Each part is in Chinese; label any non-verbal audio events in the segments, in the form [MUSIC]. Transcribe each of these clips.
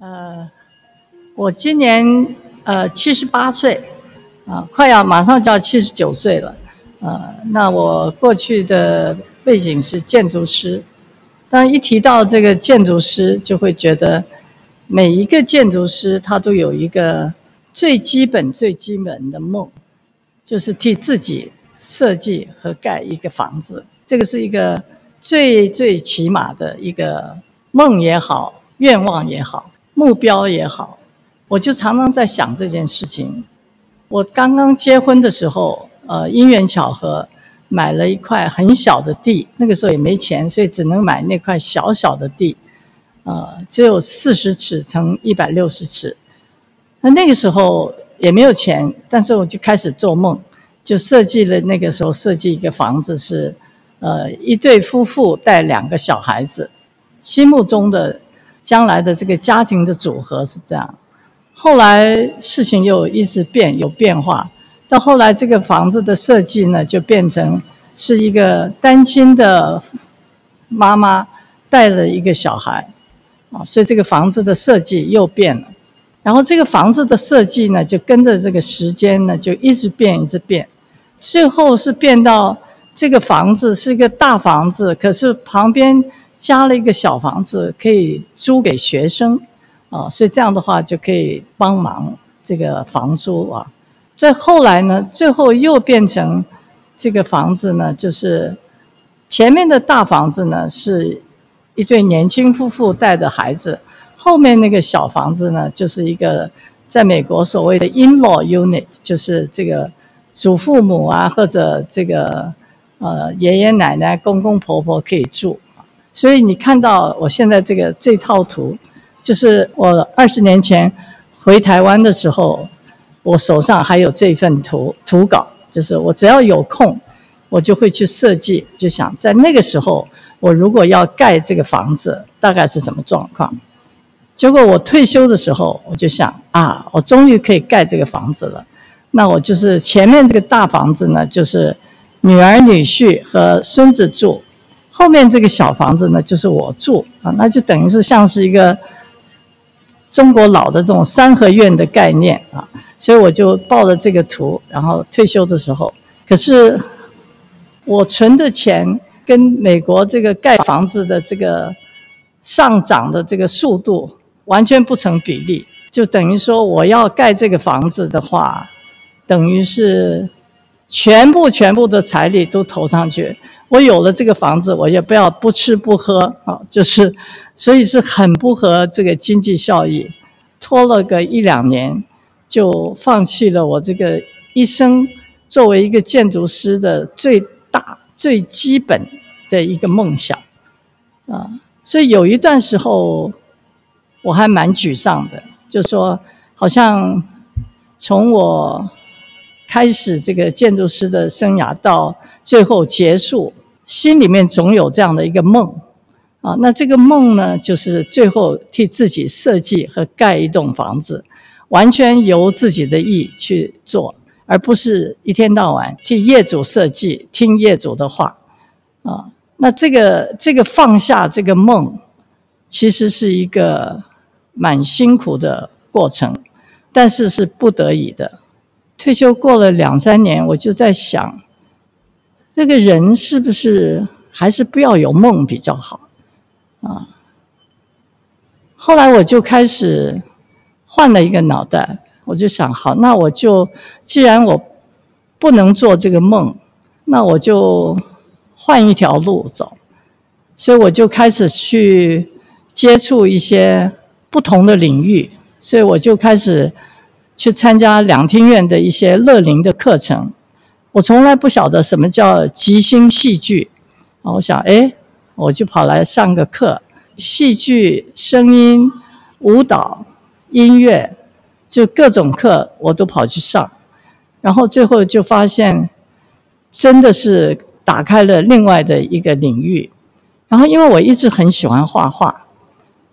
呃，我今年呃七十八岁，啊，快要马上就要七十九岁了，呃，那我过去的背景是建筑师，当一提到这个建筑师，就会觉得每一个建筑师他都有一个最基本、最基本的梦，就是替自己设计和盖一个房子，这个是一个最最起码的一个梦也好，愿望也好。目标也好，我就常常在想这件事情。我刚刚结婚的时候，呃，因缘巧合买了一块很小的地，那个时候也没钱，所以只能买那块小小的地，呃，只有四十尺乘一百六十尺。那那个时候也没有钱，但是我就开始做梦，就设计了。那个时候设计一个房子是，呃，一对夫妇带两个小孩子，心目中的。将来的这个家庭的组合是这样，后来事情又一直变，有变化，到后来这个房子的设计呢，就变成是一个单亲的妈妈带了一个小孩，啊，所以这个房子的设计又变了，然后这个房子的设计呢，就跟着这个时间呢，就一直变，一直变，最后是变到这个房子是一个大房子，可是旁边。加了一个小房子，可以租给学生，啊，所以这样的话就可以帮忙这个房租啊。再后来呢，最后又变成这个房子呢，就是前面的大房子呢是一对年轻夫妇带着孩子，后面那个小房子呢就是一个在美国所谓的 in-law unit，就是这个祖父母啊或者这个呃爷爷奶奶、公公婆婆可以住。所以你看到我现在这个这套图，就是我二十年前回台湾的时候，我手上还有这份图图稿，就是我只要有空，我就会去设计，就想在那个时候，我如果要盖这个房子，大概是什么状况？结果我退休的时候，我就想啊，我终于可以盖这个房子了。那我就是前面这个大房子呢，就是女儿女婿和孙子住。后面这个小房子呢，就是我住啊，那就等于是像是一个中国老的这种三合院的概念啊，所以我就抱着这个图，然后退休的时候，可是我存的钱跟美国这个盖房子的这个上涨的这个速度完全不成比例，就等于说我要盖这个房子的话，等于是。全部全部的财力都投上去，我有了这个房子，我也不要不吃不喝啊，就是，所以是很不合这个经济效益，拖了个一两年，就放弃了我这个一生作为一个建筑师的最大最基本的一个梦想，啊，所以有一段时候我还蛮沮丧的，就说好像从我。开始这个建筑师的生涯到最后结束，心里面总有这样的一个梦啊。那这个梦呢，就是最后替自己设计和盖一栋房子，完全由自己的意去做，而不是一天到晚替业主设计、听业主的话啊。那这个这个放下这个梦，其实是一个蛮辛苦的过程，但是是不得已的。退休过了两三年，我就在想，这个人是不是还是不要有梦比较好啊？后来我就开始换了一个脑袋，我就想，好，那我就既然我不能做这个梦，那我就换一条路走。所以我就开始去接触一些不同的领域，所以我就开始。去参加两厅院的一些乐龄的课程，我从来不晓得什么叫即兴戏剧，我想，哎，我就跑来上个课，戏剧、声音、舞蹈、音乐，就各种课我都跑去上，然后最后就发现，真的是打开了另外的一个领域，然后因为我一直很喜欢画画，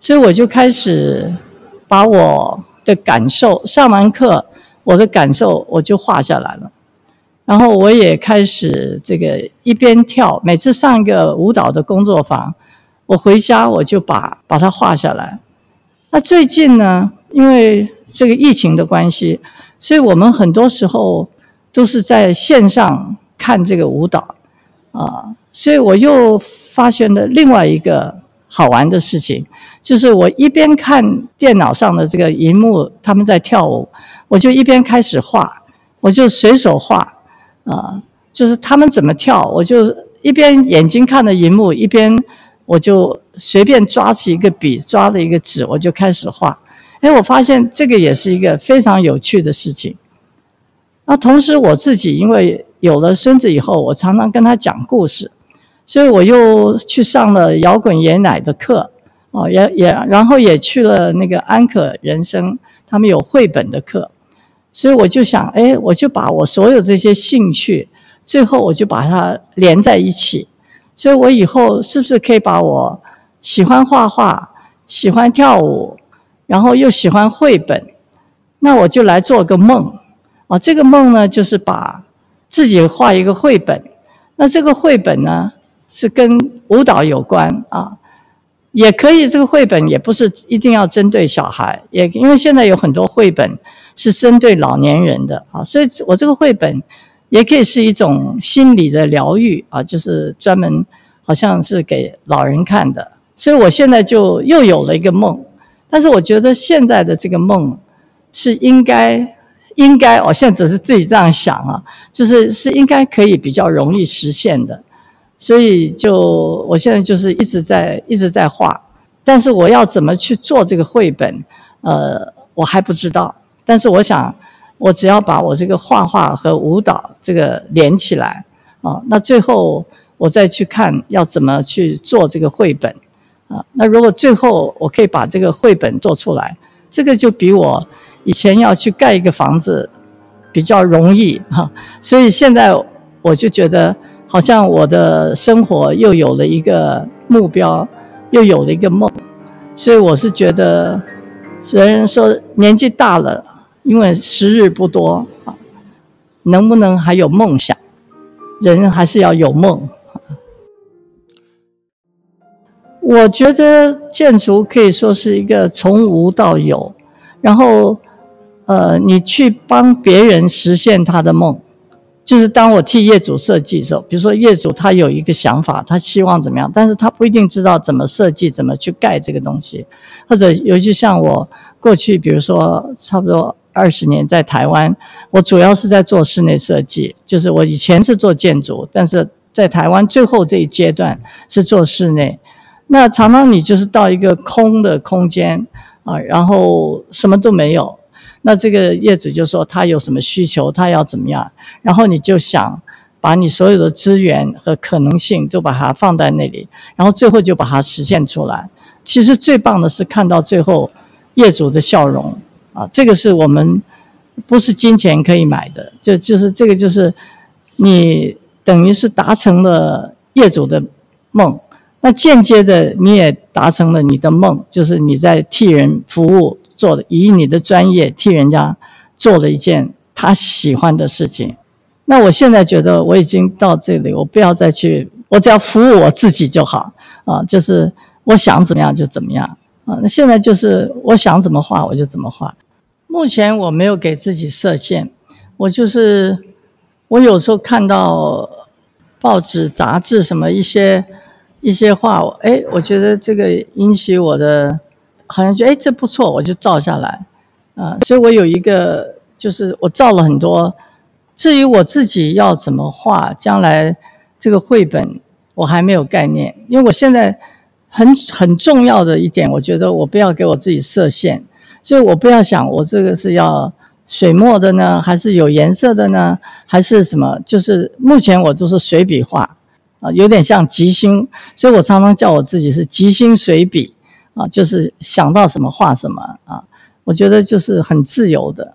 所以我就开始把我。的感受，上完课，我的感受我就画下来了，然后我也开始这个一边跳，每次上一个舞蹈的工作坊，我回家我就把把它画下来。那最近呢，因为这个疫情的关系，所以我们很多时候都是在线上看这个舞蹈啊，所以我又发现了另外一个好玩的事情，就是我一边看电脑上的这个荧幕，他们在跳舞，我就一边开始画，我就随手画啊，就是他们怎么跳，我就一边眼睛看着荧幕，一边我就随便抓起一个笔，抓了一个纸，我就开始画。哎，我发现这个也是一个非常有趣的事情。那同时我自己因为有了孙子以后，我常常跟他讲故事，所以我又去上了摇滚爷奶的课，哦，也也，然后也去了那个安可人生，他们有绘本的课，所以我就想，哎，我就把我所有这些兴趣，最后我就把它连在一起，所以我以后是不是可以把我喜欢画画、喜欢跳舞，然后又喜欢绘本，那我就来做个梦啊！这个梦呢，就是把自己画一个绘本。那这个绘本呢，是跟舞蹈有关啊，也可以。这个绘本也不是一定要针对小孩，也因为现在有很多绘本是针对老年人的啊，所以我这个绘本也可以是一种心理的疗愈啊，就是专门好像是给老人看的。所以我现在就又有了一个梦。但是我觉得现在的这个梦是应该应该，我现在只是自己这样想啊，就是是应该可以比较容易实现的，所以就我现在就是一直在一直在画，但是我要怎么去做这个绘本，呃，我还不知道。但是我想，我只要把我这个画画和舞蹈这个连起来啊，那最后我再去看要怎么去做这个绘本。啊，那如果最后我可以把这个绘本做出来，这个就比我以前要去盖一个房子比较容易哈。所以现在我就觉得，好像我的生活又有了一个目标，又有了一个梦。所以我是觉得，虽然说年纪大了，因为时日不多啊，能不能还有梦想？人还是要有梦。我觉得建筑可以说是一个从无到有，然后，呃，你去帮别人实现他的梦，就是当我替业主设计的时候，比如说业主他有一个想法，他希望怎么样，但是他不一定知道怎么设计，怎么去盖这个东西，或者尤其像我过去，比如说差不多二十年在台湾，我主要是在做室内设计，就是我以前是做建筑，但是在台湾最后这一阶段是做室内。那常常你就是到一个空的空间啊，然后什么都没有。那这个业主就说他有什么需求，他要怎么样，然后你就想把你所有的资源和可能性都把它放在那里，然后最后就把它实现出来。其实最棒的是看到最后业主的笑容啊，这个是我们不是金钱可以买的，就就是这个就是你等于是达成了业主的梦。那间接的，你也达成了你的梦，就是你在替人服务，做的以你的专业替人家做了一件他喜欢的事情。那我现在觉得我已经到这里，我不要再去，我只要服务我自己就好啊，就是我想怎么样就怎么样啊。那现在就是我想怎么画我就怎么画。目前我没有给自己设限，我就是我有时候看到报纸、杂志什么一些。一些画，哎，我觉得这个引起我的，好像觉得哎，这不错，我就照下来，啊，所以我有一个，就是我照了很多。至于我自己要怎么画，将来这个绘本我还没有概念，因为我现在很很重要的一点，我觉得我不要给我自己设限，所以我不要想我这个是要水墨的呢，还是有颜色的呢，还是什么？就是目前我都是水笔画。啊，有点像即兴，所以我常常叫我自己是即兴水笔啊，就是想到什么画什么啊。我觉得就是很自由的。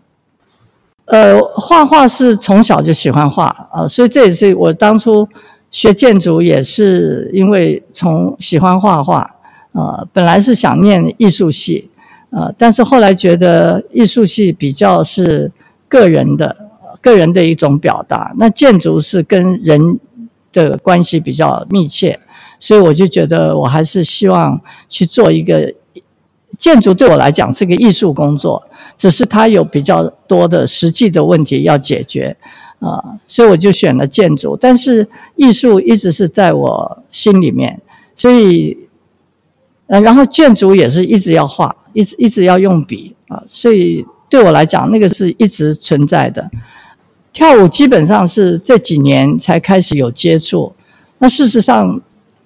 呃，画画是从小就喜欢画啊，所以这也是我当初学建筑也是因为从喜欢画画啊，本来是想念艺术系啊，但是后来觉得艺术系比较是个人的，个人的一种表达，那建筑是跟人。的关系比较密切，所以我就觉得我还是希望去做一个建筑对我来讲是个艺术工作，只是它有比较多的实际的问题要解决，啊，所以我就选了建筑。但是艺术一直是在我心里面，所以，呃，然后建筑也是一直要画，一直一直要用笔啊，所以对我来讲，那个是一直存在的。跳舞基本上是这几年才开始有接触，那事实上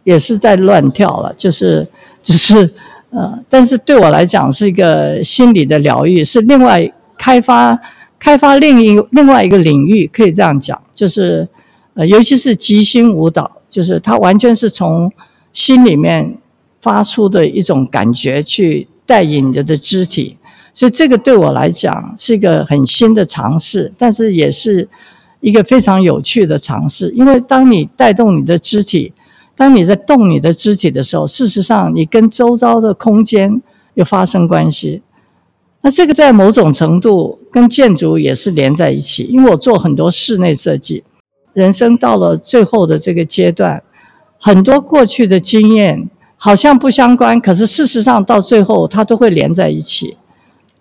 也是在乱跳了，就是只是。呃，但是对我来讲是一个心理的疗愈，是另外开发开发另一另外一个领域，可以这样讲，就是呃，尤其是即兴舞蹈，就是它完全是从心里面发出的一种感觉去带引着的肢体，所以这个对我来讲是一个很新的尝试，但是也是一个非常有趣的尝试，因为当你带动你的肢体。当你在动你的肢体的时候，事实上你跟周遭的空间有发生关系。那这个在某种程度跟建筑也是连在一起，因为我做很多室内设计。人生到了最后的这个阶段，很多过去的经验好像不相关，可是事实上到最后它都会连在一起。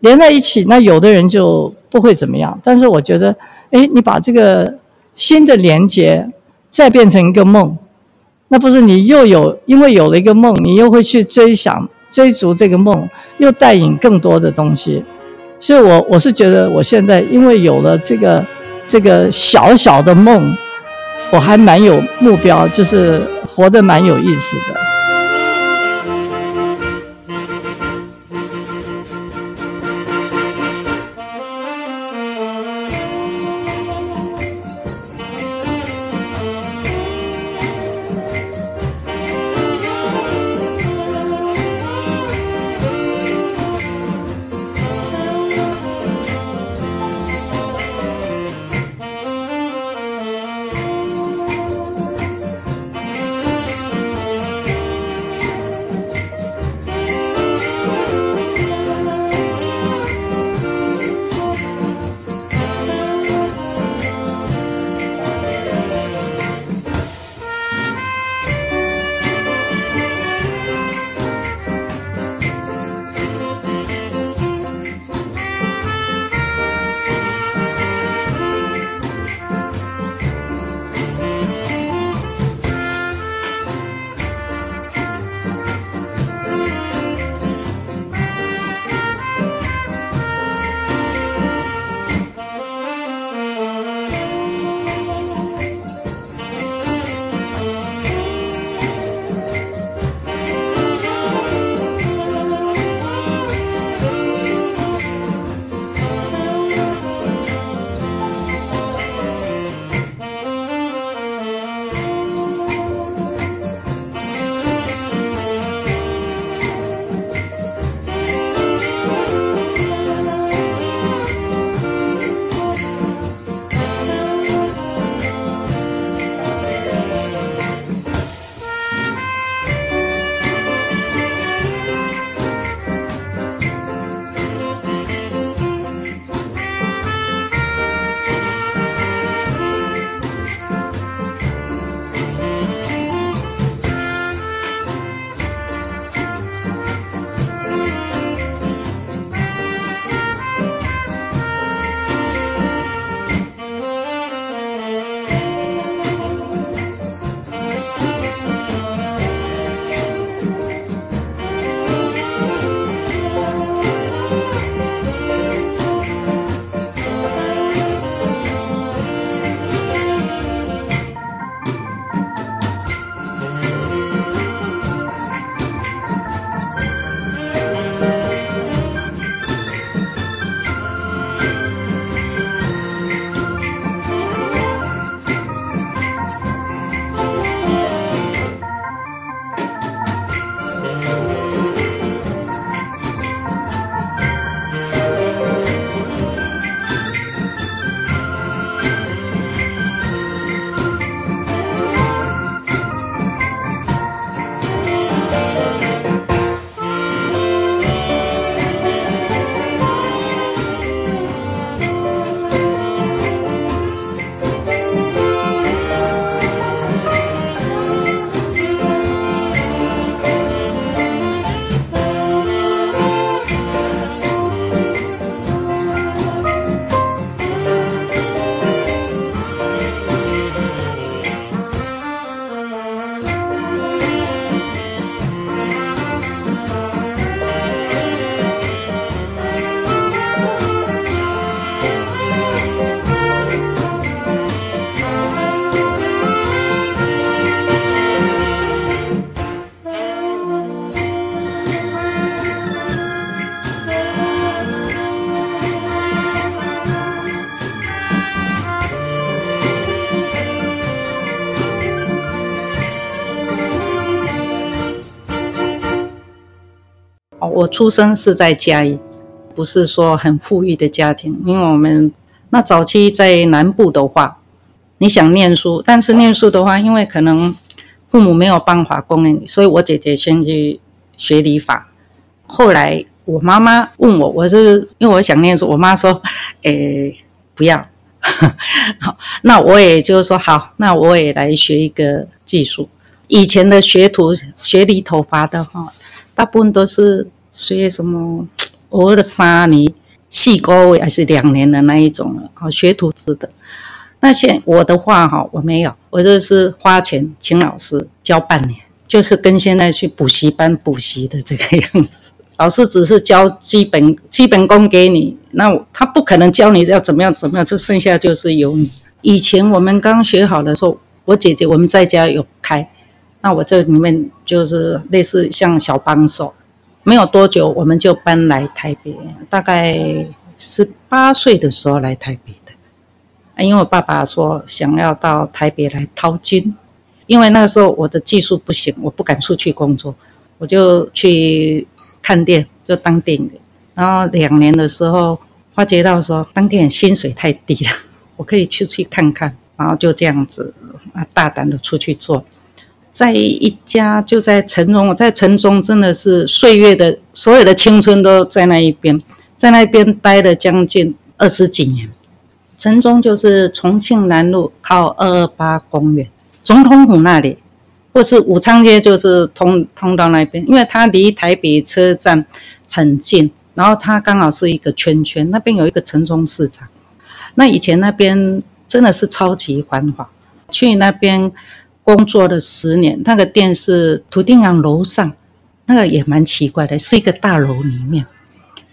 连在一起，那有的人就不会怎么样。但是我觉得，诶，你把这个新的连接再变成一个梦。那不是你又有，因为有了一个梦，你又会去追想、追逐这个梦，又带引更多的东西。所以我，我是觉得，我现在因为有了这个这个小小的梦，我还蛮有目标，就是活得蛮有意思的。出生是在嘉义，不是说很富裕的家庭，因为我们那早期在南部的话，你想念书，但是念书的话，因为可能父母没有办法供应你，所以我姐姐先去学理发，后来我妈妈问我，我是因为我想念书，我妈说，诶，不要。好，那我也就是说，好，那我也来学一个技术。以前的学徒学理头发的话，大部分都是学什么，偶尔的三年、四个月还是两年的那一种好，学徒制的。那现我的话哈，我没有，我就是花钱请老师教半年，就是跟现在去补习班补习的这个样子。[LAUGHS] 老师只是教基本基本功给你，那他不可能教你要怎么样怎么样，就剩下就是由你。以前我们刚学好的时候，我姐姐我们在家有开，那我这里面就是类似像小帮手。没有多久，我们就搬来台北，大概十八岁的时候来台北的。因为我爸爸说想要到台北来淘金，因为那个时候我的技术不行，我不敢出去工作，我就去。看店就当店员，然后两年的时候发觉到说当店员薪水太低了，我可以出去看看，然后就这样子啊大胆的出去做，在一家就在城中，我在城中真的是岁月的所有的青春都在那一边，在那边待了将近二十几年。城中就是重庆南路靠二二八公园，总统府那里。或是武昌街，就是通通到那边，因为它离台北车站很近，然后它刚好是一个圈圈，那边有一个城中市场。那以前那边真的是超级繁华，去那边工作了十年。那个店是土地港楼上，那个也蛮奇怪的，是一个大楼里面，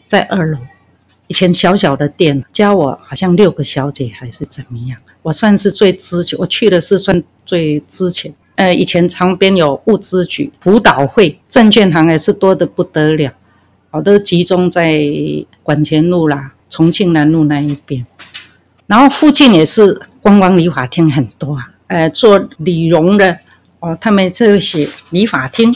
在二楼。以前小小的店，加我好像六个小姐还是怎么样，我算是最资浅，我去的是算最资浅。呃，以前旁边有物资局、辅导会、证券行也是多得不得了，好多集中在管前路啦、重庆南路那一边，然后附近也是观光理发厅很多啊，呃，做理容的哦，他们这些理发厅。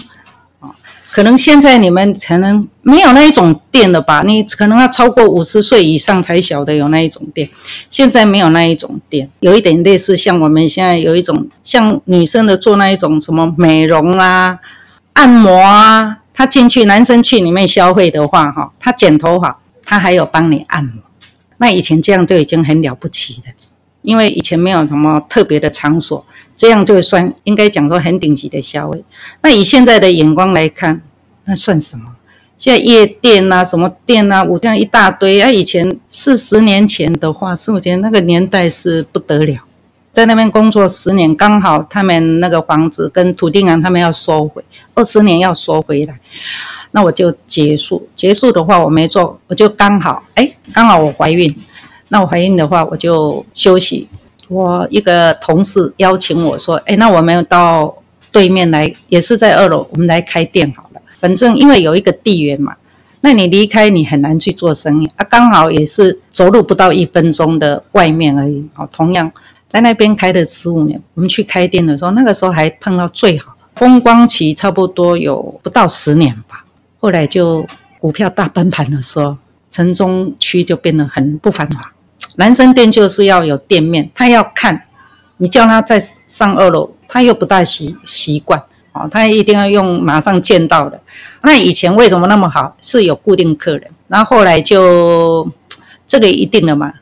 哦可能现在你们可能没有那一种店了吧？你可能要超过五十岁以上才晓得有那一种店。现在没有那一种店，有一点类似像我们现在有一种像女生的做那一种什么美容啊、按摩啊。他进去，男生去里面消费的话，哈，他剪头发，他还有帮你按摩。那以前这样就已经很了不起了，因为以前没有什么特别的场所。这样就算应该讲说很顶级的消费。那以现在的眼光来看，那算什么？现在夜店啊，什么店啊，舞厅一大堆。啊，以前四十年前的话，四五年那个年代是不得了。在那边工作十年，刚好他们那个房子跟土地公他们要收回，二十年要收回来，那我就结束。结束的话我没做，我就刚好，哎，刚好我怀孕。那我怀孕的话，我就休息。我一个同事邀请我说：“哎，那我们到对面来，也是在二楼，我们来开店好了。反正因为有一个地缘嘛，那你离开你很难去做生意啊。刚好也是走路不到一分钟的外面而已。好，同样在那边开了十五年，我们去开店的时候，那个时候还碰到最好风光期，差不多有不到十年吧。后来就股票大崩盘的时候，城中区就变得很不繁华。”男生店就是要有店面，他要看，你叫他再上二楼，他又不大习习惯，哦，他一定要用马上见到的。那以前为什么那么好？是有固定客人，然后后来就这个一定了嘛，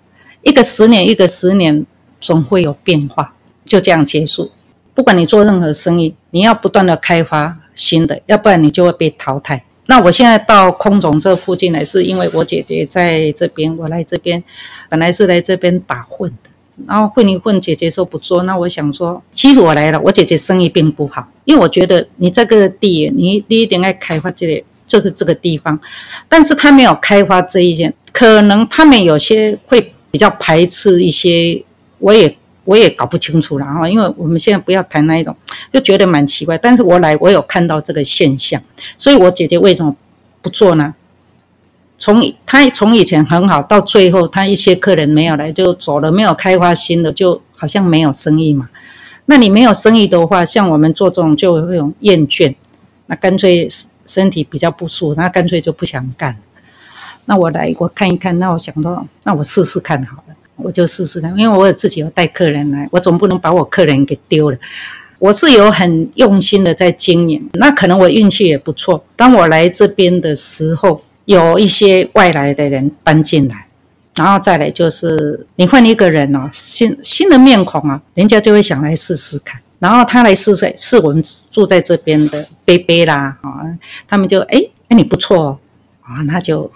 一个十年，一个十年，总会有变化，就这样结束。不管你做任何生意，你要不断的开发新的，要不然你就会被淘汰。那我现在到空总这附近来，是因为我姐姐在这边，我来这边，本来是来这边打混的，然后混一混，姐姐说不做，那我想说，其实我来了，我姐姐生意并不好，因为我觉得你这个地，你你一定要开发这里这个这个地方，但是他没有开发这一件，可能他们有些会比较排斥一些，我也。我也搞不清楚了哈，因为我们现在不要谈那一种，就觉得蛮奇怪。但是我来，我有看到这个现象，所以我姐姐为什么不做呢？从她从以前很好，到最后她一些客人没有来就走了，没有开发新的，就好像没有生意嘛。那你没有生意的话，像我们做这种就会有厌倦，那干脆身体比较不舒服，那干脆就不想干。那我来我看一看，那我想说，那我试试看好了，我就试试看，因为我自己有带客人来，我总不能把我客人给丢了。我是有很用心的在经营，那可能我运气也不错。当我来这边的时候，有一些外来的人搬进来，然后再来就是你换一个人哦，新新的面孔啊，人家就会想来试试看。然后他来试试，是我们住在这边的伯伯啦啊，他们就哎哎你不错哦，啊那就。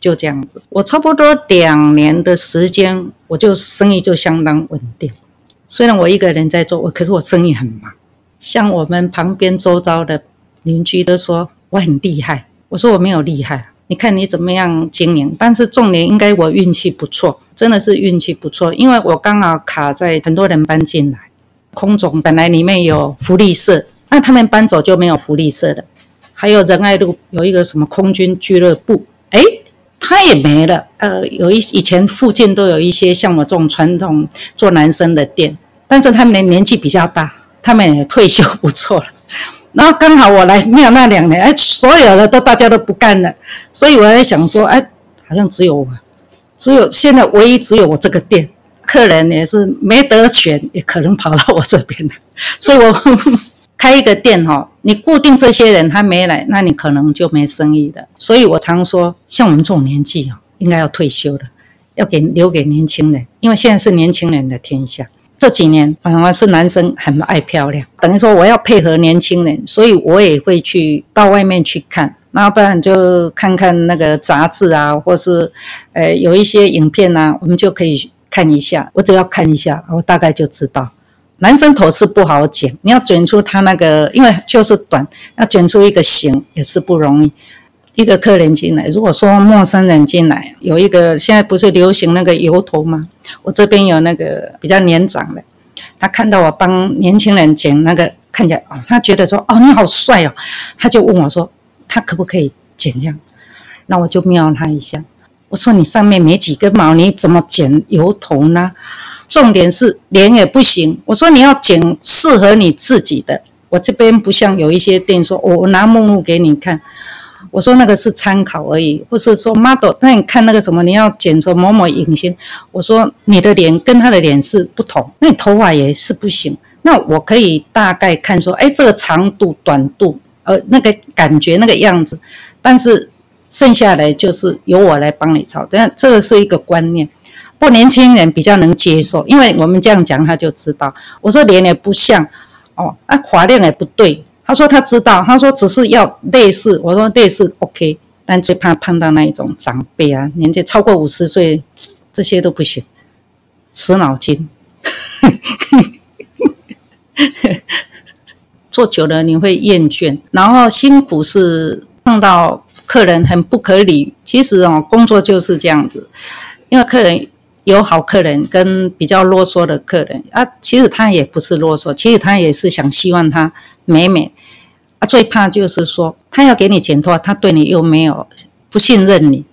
就这样子，我差不多两年的时间，我就生意就相当稳定。虽然我一个人在做，我可是我生意很忙。像我们旁边周遭的邻居都说我很厉害，我说我没有厉害。你看你怎么样经营？但是重点应该我运气不错，真的是运气不错，因为我刚好卡在很多人搬进来，空总本来里面有福利社，那他们搬走就没有福利社了。还有仁爱路有一个什么空军俱乐部，哎。他也没了，呃，有一以前附近都有一些像我这种传统做男生的店，但是他们的年纪比较大，他们也退休不错了。[LAUGHS] 然后刚好我来没有那两年，哎，所有的都大家都不干了，所以我在想说，哎，好像只有我，只有现在唯一只有我这个店，客人也是没得选，也可能跑到我这边来，所以我。呵呵开一个店哈，你固定这些人他没来，那你可能就没生意的。所以我常说，像我们这种年纪啊，应该要退休的，要给留给年轻人，因为现在是年轻人的天下。这几年反而是男生很爱漂亮，等于说我要配合年轻人，所以我也会去到外面去看，那不然就看看那个杂志啊，或是呃有一些影片啊，我们就可以看一下。我只要看一下，我大概就知道。男生头是不好剪，你要卷出他那个，因为就是短，要卷出一个型也是不容易。一个客人进来，如果说陌生人进来，有一个现在不是流行那个油头吗？我这边有那个比较年长的，他看到我帮年轻人剪那个，看起来哦，他觉得说哦你好帅哦，他就问我说他可不可以剪这样？那我就瞄他一下，我说你上面没几根毛，你怎么剪油头呢？重点是脸也不行，我说你要剪适合你自己的。我这边不像有一些店说，我拿目录给你看，我说那个是参考而已，或是说 model，那你看那个什么，你要剪成某某影星，我说你的脸跟他的脸是不同，那你头发也是不行。那我可以大概看说，哎，这个长度、短度，呃，那个感觉、那个样子，但是剩下来就是由我来帮你操，但这个是一个观念。不，年轻人比较能接受，因为我们这样讲，他就知道。我说脸也不像，哦，啊，发量也不对。他说他知道，他说只是要类似。我说类似 OK，但最怕碰到那一种长辈啊，年纪超过五十岁，这些都不行，死脑筋。[LAUGHS] 做久了你会厌倦，然后辛苦是碰到客人很不可理。其实哦，工作就是这样子，因为客人。有好客人跟比较啰嗦的客人啊，其实他也不是啰嗦，其实他也是想希望他美美啊。最怕就是说他要给你钱的话，他对你又没有不信任你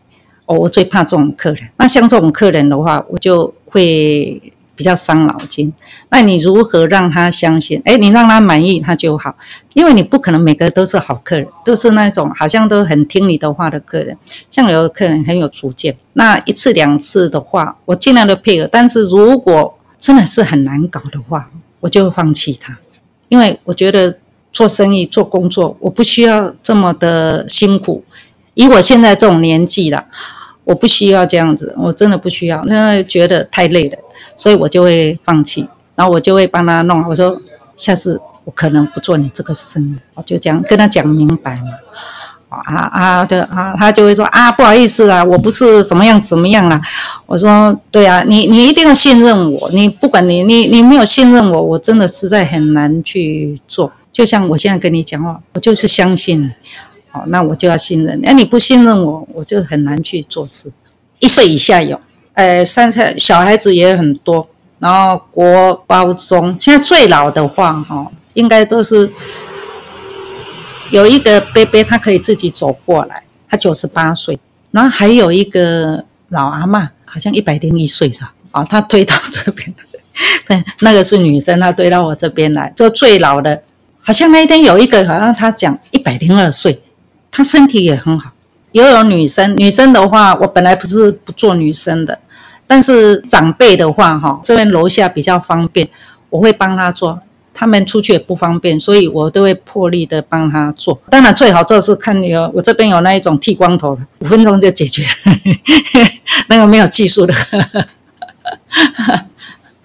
哦。我最怕这种客人。那像这种客人的话，我就会。比较伤脑筋，那你如何让他相信？哎，你让他满意，他就好。因为你不可能每个都是好客人，都是那种好像都很听你的话的客人。像有的客人很有主见，那一次两次的话，我尽量的配合。但是如果真的是很难搞的话，我就会放弃他。因为我觉得做生意、做工作，我不需要这么的辛苦。以我现在这种年纪了，我不需要这样子，我真的不需要，那觉得太累了。所以我就会放弃，然后我就会帮他弄。我说下次我可能不做你这个生意，我就这样跟他讲明白嘛。啊啊，对啊，他就会说啊，不好意思啦，我不是怎么样怎么样啦。我说对啊，你你一定要信任我，你不管你你你没有信任我，我真的实在很难去做。就像我现在跟你讲话，我就是相信你，哦，那我就要信任。那你不信任我，我就很难去做事。一岁以下有。呃，三岁小孩子也很多，然后国高中，现在最老的话，哈、哦，应该都是有一个伯伯，他可以自己走过来，他九十八岁，然后还有一个老阿嬷，好像一百零一岁是吧？啊、哦，他推到这边，[LAUGHS] 对，那个是女生，她推到我这边来，就最老的，好像那一天有一个，好像他讲一百零二岁，她身体也很好。也有女生，女生的话，我本来不是不做女生的，但是长辈的话，哈，这边楼下比较方便，我会帮她做。他们出去也不方便，所以我都会破例的帮他做。当然最好做是看有我这边有那一种剃光头的，五分钟就解决了，那个没有技术的。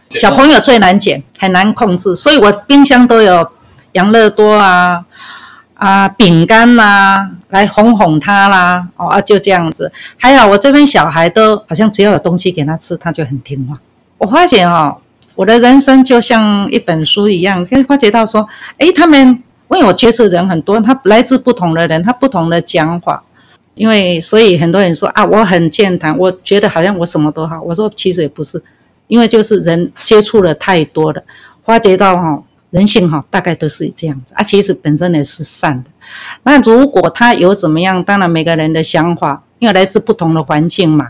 小朋友最难剪，很难控制，所以我冰箱都有养乐多啊。啊，饼干啦，来哄哄他啦，哦啊，就这样子。还好我这边小孩都好像只要有东西给他吃，他就很听话。我发现哦，我的人生就像一本书一样，可以发觉到说，诶，他们因为我接触人很多，他来自不同的人，他不同的讲法。因为所以很多人说啊，我很健谈，我觉得好像我什么都好。我说其实也不是，因为就是人接触了太多了，发觉到哈。人性哈，大概都是这样子啊。其实本身也是善的。那如果他有怎么样，当然每个人的想法，因为来自不同的环境嘛，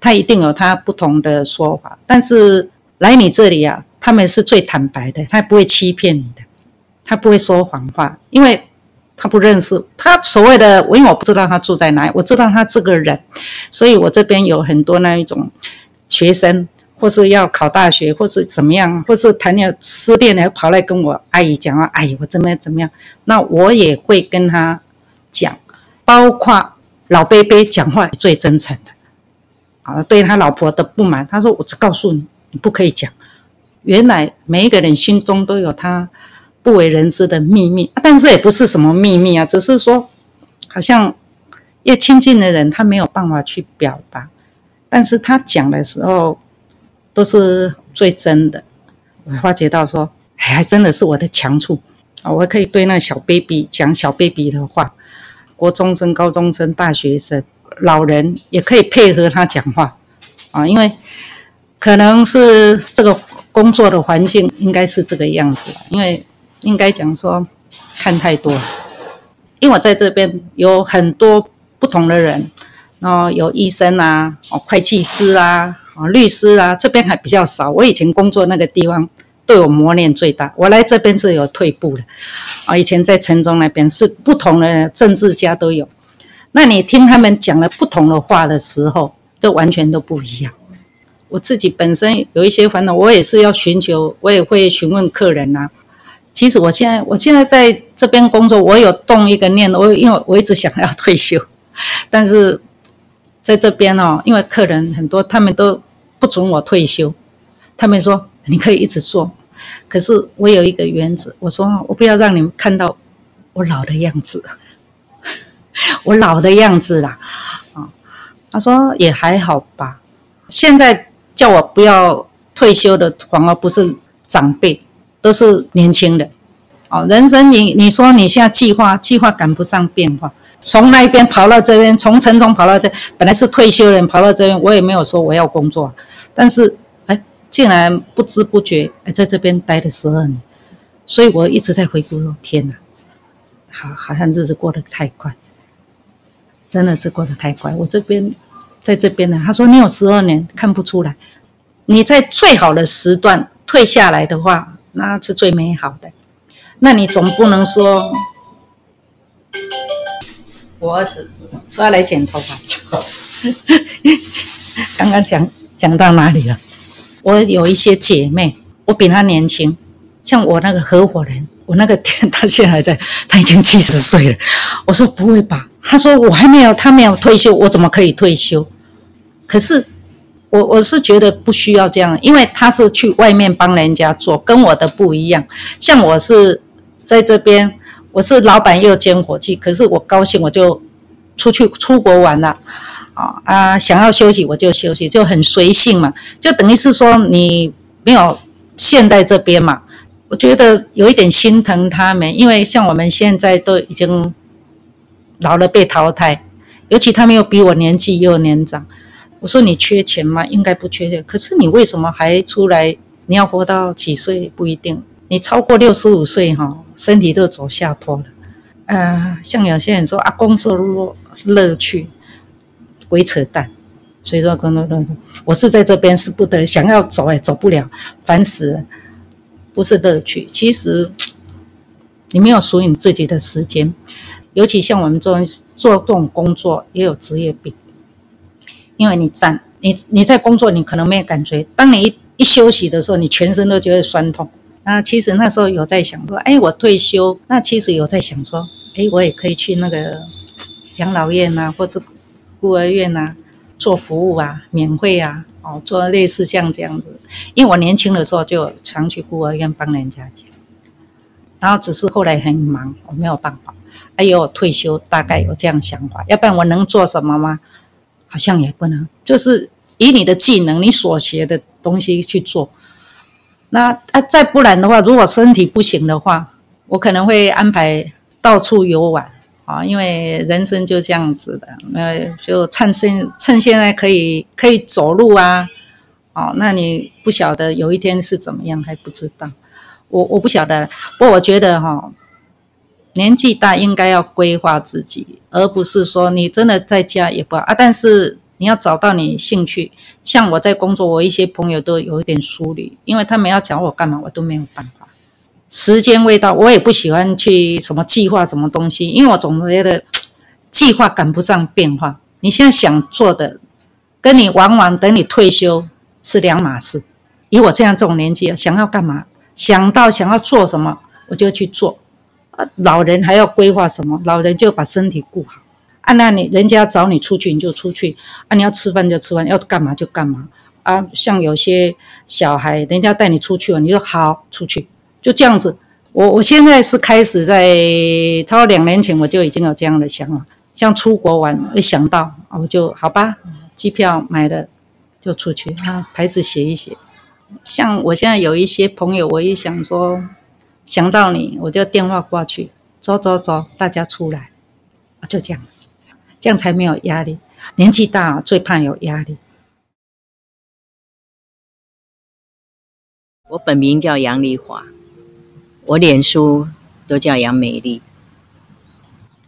他一定有他不同的说法。但是来你这里啊，他们是最坦白的，他不会欺骗你的，他不会说谎话，因为他不认识他所谓的，因为我不知道他住在哪里，我知道他这个人，所以我这边有很多那一种学生。或是要考大学，或是怎么样，或是谈了失恋了，跑来跟我阿姨讲话，阿姨我怎么样怎么样，那我也会跟他讲，包括老伯伯讲话最真诚的，啊，对他老婆的不满，他说我只告诉你，你不可以讲。原来每一个人心中都有他不为人知的秘密，但是也不是什么秘密啊，只是说好像越亲近的人，他没有办法去表达，但是他讲的时候。都是最真的，我发觉到说，哎，还真的是我的强处啊！我可以对那小 baby 讲小 baby 的话，国中生、高中生、大学生、老人也可以配合他讲话啊，因为可能是这个工作的环境应该是这个样子，因为应该讲说看太多，因为我在这边有很多不同的人，然后有医生啊，哦，会计师啊。啊，律师啊，这边还比较少。我以前工作那个地方对我磨练最大。我来这边是有退步的。啊，以前在城中那边是不同的政治家都有。那你听他们讲了不同的话的时候，就完全都不一样。我自己本身有一些烦恼，我也是要寻求，我也会询问客人呐、啊。其实我现在，我现在在这边工作，我有动一个念，我因为我一直想要退休，但是在这边哦，因为客人很多，他们都。不准我退休，他们说你可以一直做，可是我有一个原则，我说我不要让你们看到我老的样子，[LAUGHS] 我老的样子啦，啊，他说也还好吧。现在叫我不要退休的，反而不是长辈，都是年轻人。哦，人生你你说你现在计划计划赶不上变化。从那边跑到这边，从城中跑到这，本来是退休人跑到这边，我也没有说我要工作，但是哎，竟然不知不觉哎，在这边待了十二年，所以我一直在回顾说，天哪，好，好像日子过得太快，真的是过得太快。我这边在这边呢，他说你有十二年看不出来，你在最好的时段退下来的话，那是最美好的，那你总不能说。我儿子说要来剪头发，就是 [LAUGHS] 刚刚讲讲到哪里了？我有一些姐妹，我比她年轻，像我那个合伙人，我那个店 [LAUGHS] 他现在还在，他已经七十岁了。我说不会吧？他说我还没有，他没有退休，我怎么可以退休？可是我我是觉得不需要这样，因为他是去外面帮人家做，跟我的不一样。像我是在这边。我是老板又兼伙计，可是我高兴我就出去出国玩了，啊啊，想要休息我就休息，就很随性嘛，就等于是说你没有陷在这边嘛，我觉得有一点心疼他们，因为像我们现在都已经老了被淘汰，尤其他们又比我年纪又年长，我说你缺钱吗？应该不缺钱，可是你为什么还出来？你要活到几岁不一定。你超过六十五岁哈，身体就走下坡了。呃，像有些人说啊，工作乐趣，鬼扯淡。所以说工作，我是在这边是不得想要走也走不了，烦死了。不是乐趣，其实你没有属于你自己的时间。尤其像我们做做这种工作也有职业病，因为你站，你你在工作，你可能没有感觉，当你一一休息的时候，你全身都觉得酸痛。那其实那时候有在想说，哎，我退休，那其实有在想说，哎，我也可以去那个养老院、啊，或者孤儿院呐、啊，做服务啊，免费啊，哦，做类似像这样子。因为我年轻的时候就常去孤儿院帮人家讲，然后只是后来很忙，我没有办法。哎呦，退休大概有这样想法，要不然我能做什么吗？好像也不能，就是以你的技能，你所学的东西去做。那啊，再不然的话，如果身体不行的话，我可能会安排到处游玩啊，因为人生就这样子的，那就趁现趁现在可以可以走路啊，哦，那你不晓得有一天是怎么样还不知道，我我不晓得，不过我觉得哈，年纪大应该要规划自己，而不是说你真的在家也不好啊，但是。你要找到你兴趣，像我在工作，我一些朋友都有一点疏离，因为他们要找我干嘛，我都没有办法。时间未到，我也不喜欢去什么计划什么东西，因为我总觉得计划赶不上变化。你现在想做的，跟你往往等你退休是两码事。以我这样这种年纪，想要干嘛，想到想要做什么，我就去做。啊，老人还要规划什么？老人就把身体顾好。啊，那你人家找你出去你就出去，啊，你要吃饭就吃饭，要干嘛就干嘛，啊，像有些小孩，人家带你出去了，你就好出去，就这样子。我我现在是开始在，超过两年前我就已经有这样的想法，像出国玩，一想到我就好吧，机票买了就出去，啊，牌子写一写。像我现在有一些朋友，我一想说想到你，我就电话过去，走走走，大家出来，就这样子。这样才没有压力。年纪大最怕有压力。我本名叫杨丽华，我脸书都叫杨美丽。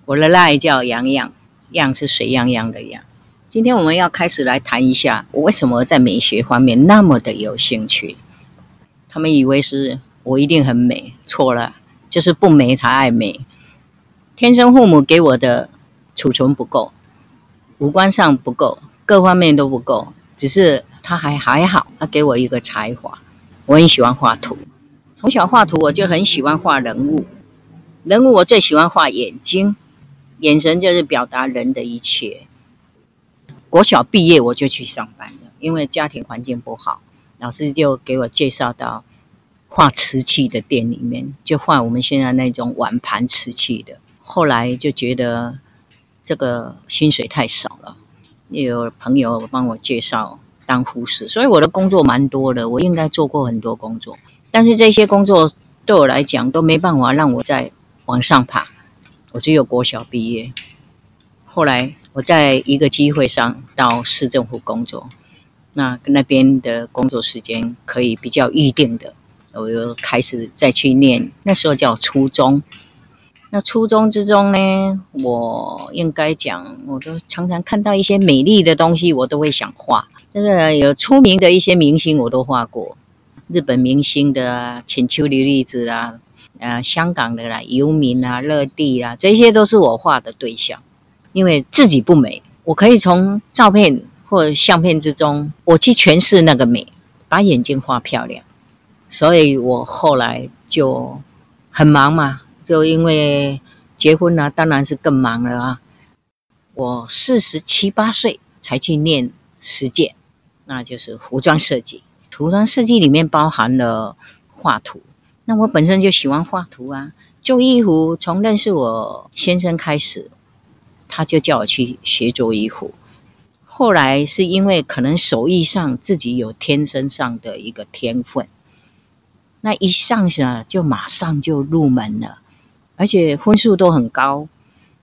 我的赖叫杨漾，漾是水漾漾的漾。今天我们要开始来谈一下，我为什么在美学方面那么的有兴趣。他们以为是我一定很美，错了，就是不美才爱美。天生父母给我的。储存不够，五官上不够，各方面都不够。只是他还还好，他给我一个才华，我很喜欢画图。从小画图，我就很喜欢画人物。人物我最喜欢画眼睛，眼神就是表达人的一切。国小毕业我就去上班了，因为家庭环境不好，老师就给我介绍到画瓷器的店里面，就画我们现在那种碗盘瓷器的。后来就觉得。这个薪水太少了，也有朋友帮我介绍当护士，所以我的工作蛮多的。我应该做过很多工作，但是这些工作对我来讲都没办法让我再往上爬。我只有国小毕业，后来我在一个机会上到市政府工作，那那边的工作时间可以比较预定的，我又开始再去念，那时候叫初中。那初中之中呢，我应该讲，我都常常看到一些美丽的东西，我都会想画。这个有出名的一些明星，我都画过。日本明星的啊，浅丘琉璃子啊，呃，香港的啦，游民啊，乐蒂啊，这些都是我画的对象。因为自己不美，我可以从照片或相片之中，我去诠释那个美，把眼睛画漂亮。所以我后来就很忙嘛。就因为结婚了啊，当然是更忙了啊！我四十七八岁才去念实践，那就是服装设计。服装设计里面包含了画图，那我本身就喜欢画图啊。做衣服从认识我先生开始，他就叫我去学做衣服。后来是因为可能手艺上自己有天生上的一个天分，那一上去啊，就马上就入门了。而且分数都很高，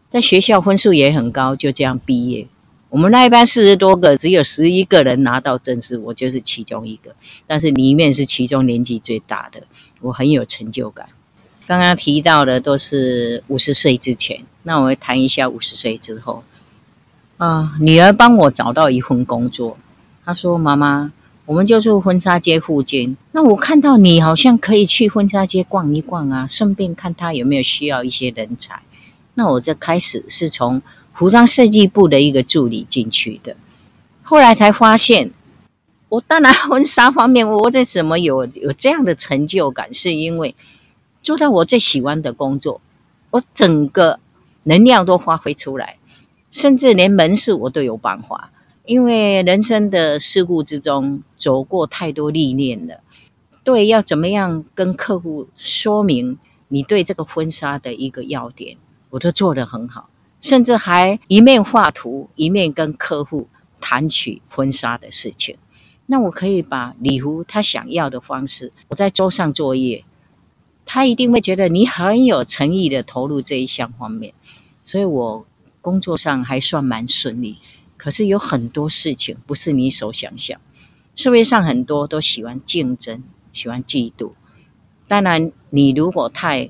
在学校分数也很高，就这样毕业。我们那一班四十多个，只有十一个人拿到证书，我就是其中一个。但是里面是其中年纪最大的，我很有成就感。刚刚提到的都是五十岁之前，那我谈一下五十岁之后。啊，女儿帮我找到一份工作，她说：“妈妈。”我们就住婚纱街附近，那我看到你好像可以去婚纱街逛一逛啊，顺便看他有没有需要一些人才。那我这开始是从服装设计部的一个助理进去的。后来才发现，我当然婚纱方面，我为什么有有这样的成就感？是因为做到我最喜欢的工作，我整个能量都发挥出来，甚至连门市我都有办法。因为人生的事故之中，走过太多历练了。对，要怎么样跟客户说明你对这个婚纱的一个要点，我都做得很好，甚至还一面画图，一面跟客户谈起婚纱的事情。那我可以把礼服他想要的方式，我在桌上作业，他一定会觉得你很有诚意的投入这一项方面，所以我工作上还算蛮顺利。可是有很多事情不是你所想象，社会上很多都喜欢竞争。喜欢嫉妒，当然，你如果太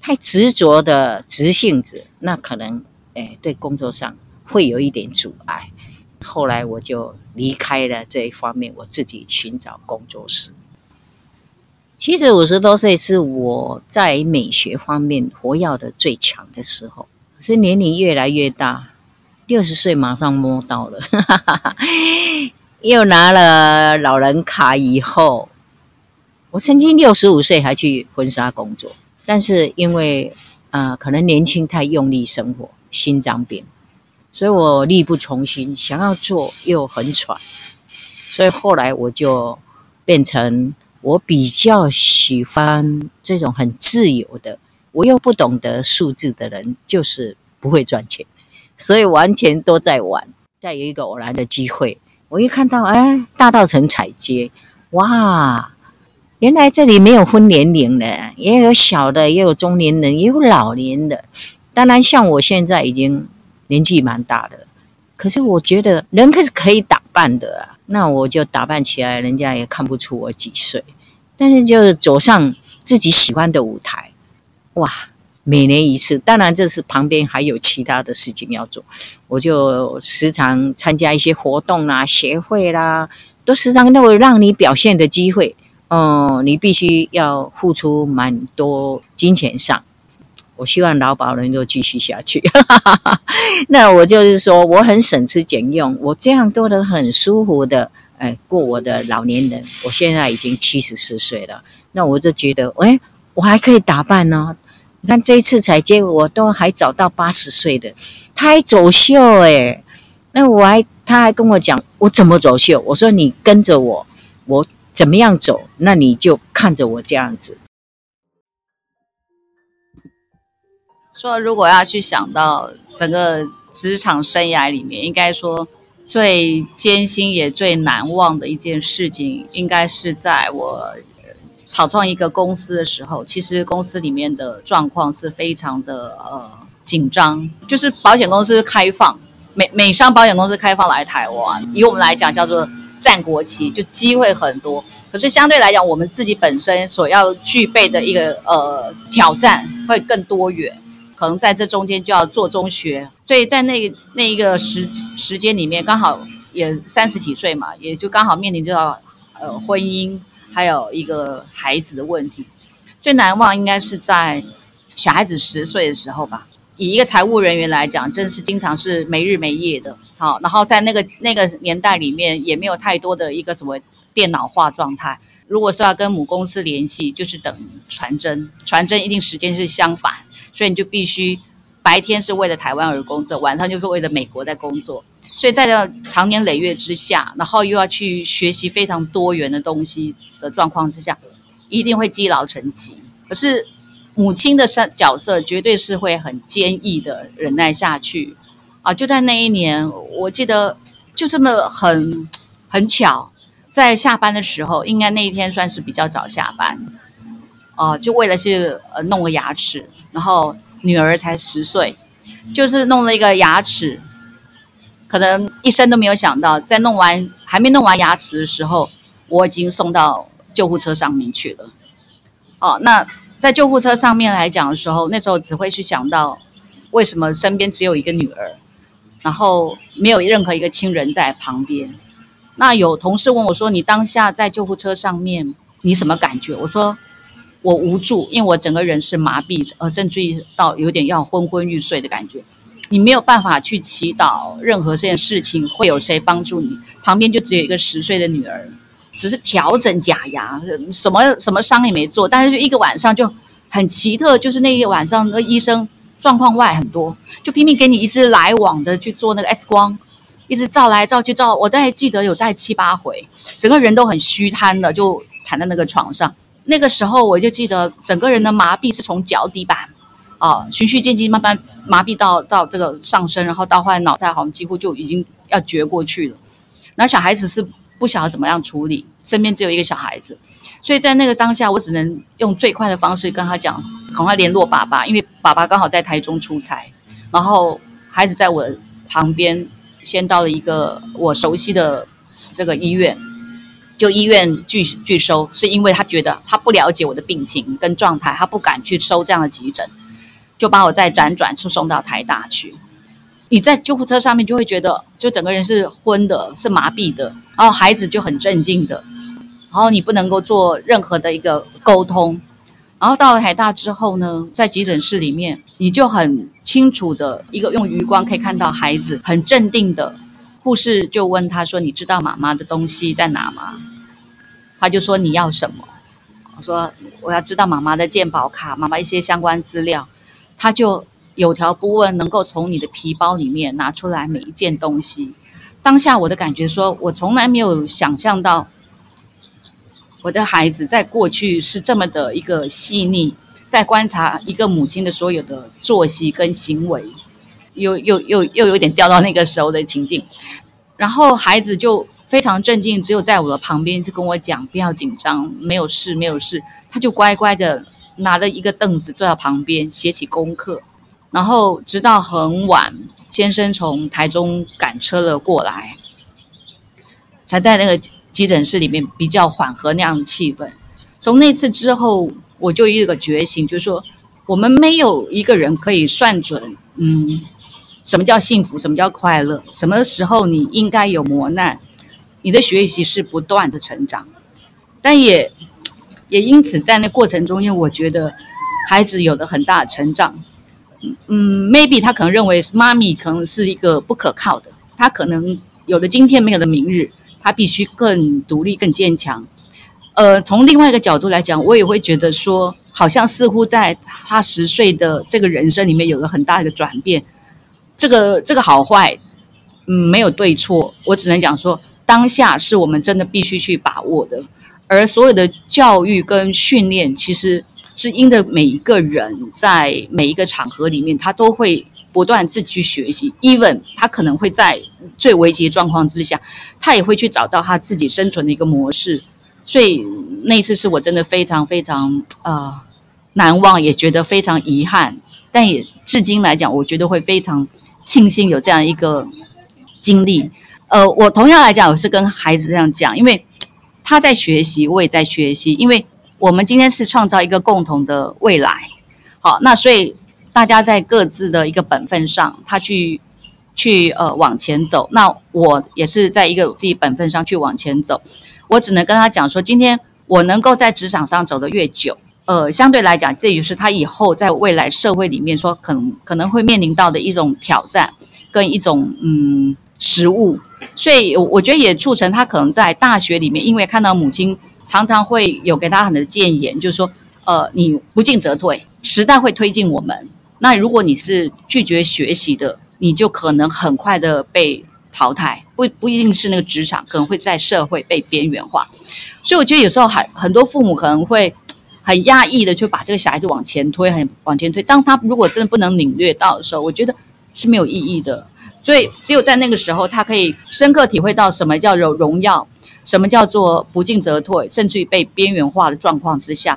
太执着的直性子，那可能诶对工作上会有一点阻碍。后来我就离开了这一方面，我自己寻找工作室。其实五十多岁是我在美学方面活跃的最强的时候，可是年龄越来越大，六十岁马上摸到了，[LAUGHS] 又拿了老人卡以后。我曾经六十五岁还去婚纱工作，但是因为呃可能年轻太用力生活，心脏病，所以我力不从心，想要做又很喘，所以后来我就变成我比较喜欢这种很自由的，我又不懂得数字的人，就是不会赚钱，所以完全都在玩。再有一个偶然的机会，我一看到哎大稻埕踩街，哇！原来这里没有分年龄的，也有小的，也有中年人，也有老年的。当然，像我现在已经年纪蛮大的，可是我觉得人可是可以打扮的啊。那我就打扮起来，人家也看不出我几岁。但是，就是走上自己喜欢的舞台，哇！每年一次，当然这是旁边还有其他的事情要做，我就时常参加一些活动啦、协会啦，都时常都有让你表现的机会。嗯，你必须要付出蛮多金钱上。我希望劳保能够继续下去。[LAUGHS] 那我就是说，我很省吃俭用，我这样做得很舒服的，哎，过我的老年人。我现在已经七十四岁了，那我就觉得，哎，我还可以打扮呢。你看这一次采接，我都还找到八十岁的，他还走秀哎。那我还，他还跟我讲，我怎么走秀？我说你跟着我，我。怎么样走？那你就看着我这样子。说如果要去想到整个职场生涯里面，应该说最艰辛也最难忘的一件事情，应该是在我草创一个公司的时候。其实公司里面的状况是非常的呃紧张，就是保险公司开放美美商保险公司开放来台湾，以我们来讲叫做。占国期就机会很多，可是相对来讲，我们自己本身所要具备的一个呃挑战会更多元，可能在这中间就要做中学，所以在那那一个时时间里面，刚好也三十几岁嘛，也就刚好面临着呃婚姻，还有一个孩子的问题。最难忘应该是在小孩子十岁的时候吧。以一个财务人员来讲，真是经常是没日没夜的。好，然后在那个那个年代里面，也没有太多的一个什么电脑化状态。如果是要跟母公司联系，就是等传真，传真一定时间是相反，所以你就必须白天是为了台湾而工作，晚上就是为了美国在工作。所以在这长年累月之下，然后又要去学习非常多元的东西的状况之下，一定会积劳成疾。可是。母亲的角色绝对是会很坚毅的忍耐下去啊！就在那一年，我记得就这么很很巧，在下班的时候，应该那一天算是比较早下班哦、就为了去呃弄个牙齿，然后女儿才十岁，就是弄了一个牙齿，可能一生都没有想到，在弄完还没弄完牙齿的时候，我已经送到救护车上面去了。哦、那。在救护车上面来讲的时候，那时候只会去想到，为什么身边只有一个女儿，然后没有任何一个亲人在旁边。那有同事问我说：“你当下在救护车上面，你什么感觉？”我说：“我无助，因为我整个人是麻痹，呃，甚至于到有点要昏昏欲睡的感觉。你没有办法去祈祷任何这件事情会有谁帮助你，旁边就只有一个十岁的女儿，只是调整假牙，什么什么伤也没做，但是就一个晚上就很奇特，就是那一个晚上，那医生状况外很多，就拼命给你一直来往的去做那个 X 光，一直照来照去照，我大概记得有带七八回，整个人都很虚瘫的，就躺在那个床上。那个时候我就记得整个人的麻痹是从脚底板。啊，循序渐进，慢慢麻痹到到这个上身，然后到后来脑袋好像几乎就已经要绝过去了。然后小孩子是不晓得怎么样处理，身边只有一个小孩子，所以在那个当下，我只能用最快的方式跟他讲，赶快联络爸爸，因为爸爸刚好在台中出差，然后孩子在我旁边，先到了一个我熟悉的这个医院，就医院拒拒收，是因为他觉得他不了解我的病情跟状态，他不敢去收这样的急诊。就把我再辗转就送到台大去。你在救护车上面就会觉得，就整个人是昏的，是麻痹的，然后孩子就很镇静的，然后你不能够做任何的一个沟通。然后到了台大之后呢，在急诊室里面，你就很清楚的一个用余光可以看到孩子很镇定的。护士就问他说：“你知道妈妈的东西在哪吗？”他就说：“你要什么？”我说：“我要知道妈妈的健保卡，妈妈一些相关资料。”他就有条不紊，能够从你的皮包里面拿出来每一件东西。当下我的感觉说，我从来没有想象到我的孩子在过去是这么的一个细腻，在观察一个母亲的所有的作息跟行为，又又又又有点掉到那个时候的情境。然后孩子就非常镇静，只有在我的旁边就跟我讲：“不要紧张，没有事，没有事。”他就乖乖的。拿了一个凳子坐在旁边写起功课，然后直到很晚，先生从台中赶车了过来，才在那个急诊室里面比较缓和那样的气氛。从那次之后，我就有一个觉醒，就是说，我们没有一个人可以算准，嗯，什么叫幸福，什么叫快乐，什么时候你应该有磨难，你的学习是不断的成长，但也。也因此，在那过程中，因为我觉得孩子有了很大的成长，嗯，maybe 他可能认为妈咪可能是一个不可靠的，他可能有了今天没有了明日，他必须更独立、更坚强。呃，从另外一个角度来讲，我也会觉得说，好像似乎在他十岁的这个人生里面有了很大的转变。这个这个好坏，嗯，没有对错，我只能讲说，当下是我们真的必须去把握的。而所有的教育跟训练，其实是因着每一个人在每一个场合里面，他都会不断自己去学习。Even 他可能会在最危急的状况之下，他也会去找到他自己生存的一个模式。所以那次是我真的非常非常呃难忘，也觉得非常遗憾。但也至今来讲，我觉得会非常庆幸有这样一个经历。呃，我同样来讲，我是跟孩子这样讲，因为。他在学习，我也在学习，因为我们今天是创造一个共同的未来。好，那所以大家在各自的一个本分上，他去去呃往前走，那我也是在一个自己本分上去往前走。我只能跟他讲说，今天我能够在职场上走得越久，呃，相对来讲，这也是他以后在未来社会里面说可能可能会面临到的一种挑战跟一种嗯。食物，所以我觉得也促成他可能在大学里面，因为看到母亲常常会有给他很多建言，就是说，呃，你不进则退，时代会推进我们。那如果你是拒绝学习的，你就可能很快的被淘汰，不不一定是那个职场，可能会在社会被边缘化。所以我觉得有时候很很多父母可能会很压抑的，就把这个小孩子往前推，很往前推。当他如果真的不能领略到的时候，我觉得是没有意义的。所以，只有在那个时候，他可以深刻体会到什么叫做荣耀，什么叫做不进则退，甚至于被边缘化的状况之下，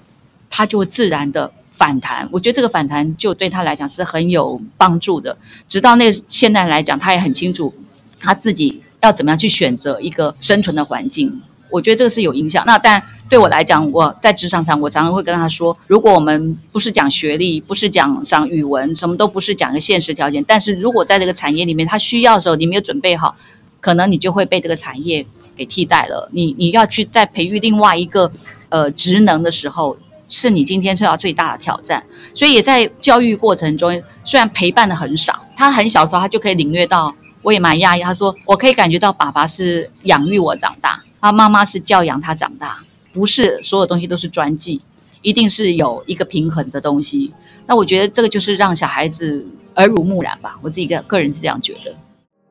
他就会自然的反弹。我觉得这个反弹就对他来讲是很有帮助的。直到那现在来讲，他也很清楚他自己要怎么样去选择一个生存的环境。我觉得这个是有影响。那但对我来讲，我在职场上，我常常会跟他说：如果我们不是讲学历，不是讲讲语文，什么都不是讲个现实条件，但是如果在这个产业里面，他需要的时候，你没有准备好，可能你就会被这个产业给替代了。你你要去再培育另外一个呃职能的时候，是你今天受到最大的挑战。所以也在教育过程中，虽然陪伴的很少，他很小时候他就可以领略到，我也蛮讶异。他说，我可以感觉到爸爸是养育我长大，他妈妈是教养他长大，不是所有东西都是专技，一定是有一个平衡的东西。那我觉得这个就是让小孩子耳濡目染吧，我自己个个人是这样觉得。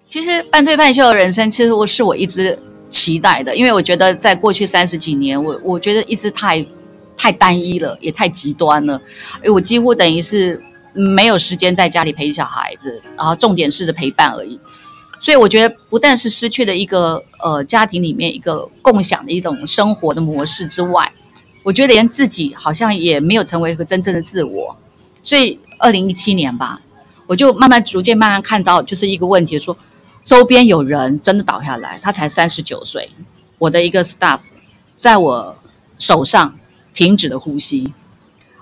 其实半退半休的人生，其实我是我一直。期待的，因为我觉得在过去三十几年，我我觉得一直太太单一了，也太极端了。我几乎等于是没有时间在家里陪小孩子，然后重点式的陪伴而已。所以我觉得不但是失去了一个呃家庭里面一个共享的一种生活的模式之外，我觉得连自己好像也没有成为一个真正的自我。所以二零一七年吧，我就慢慢逐渐慢慢看到就是一个问题说。周边有人真的倒下来，他才三十九岁。我的一个 staff 在我手上停止了呼吸。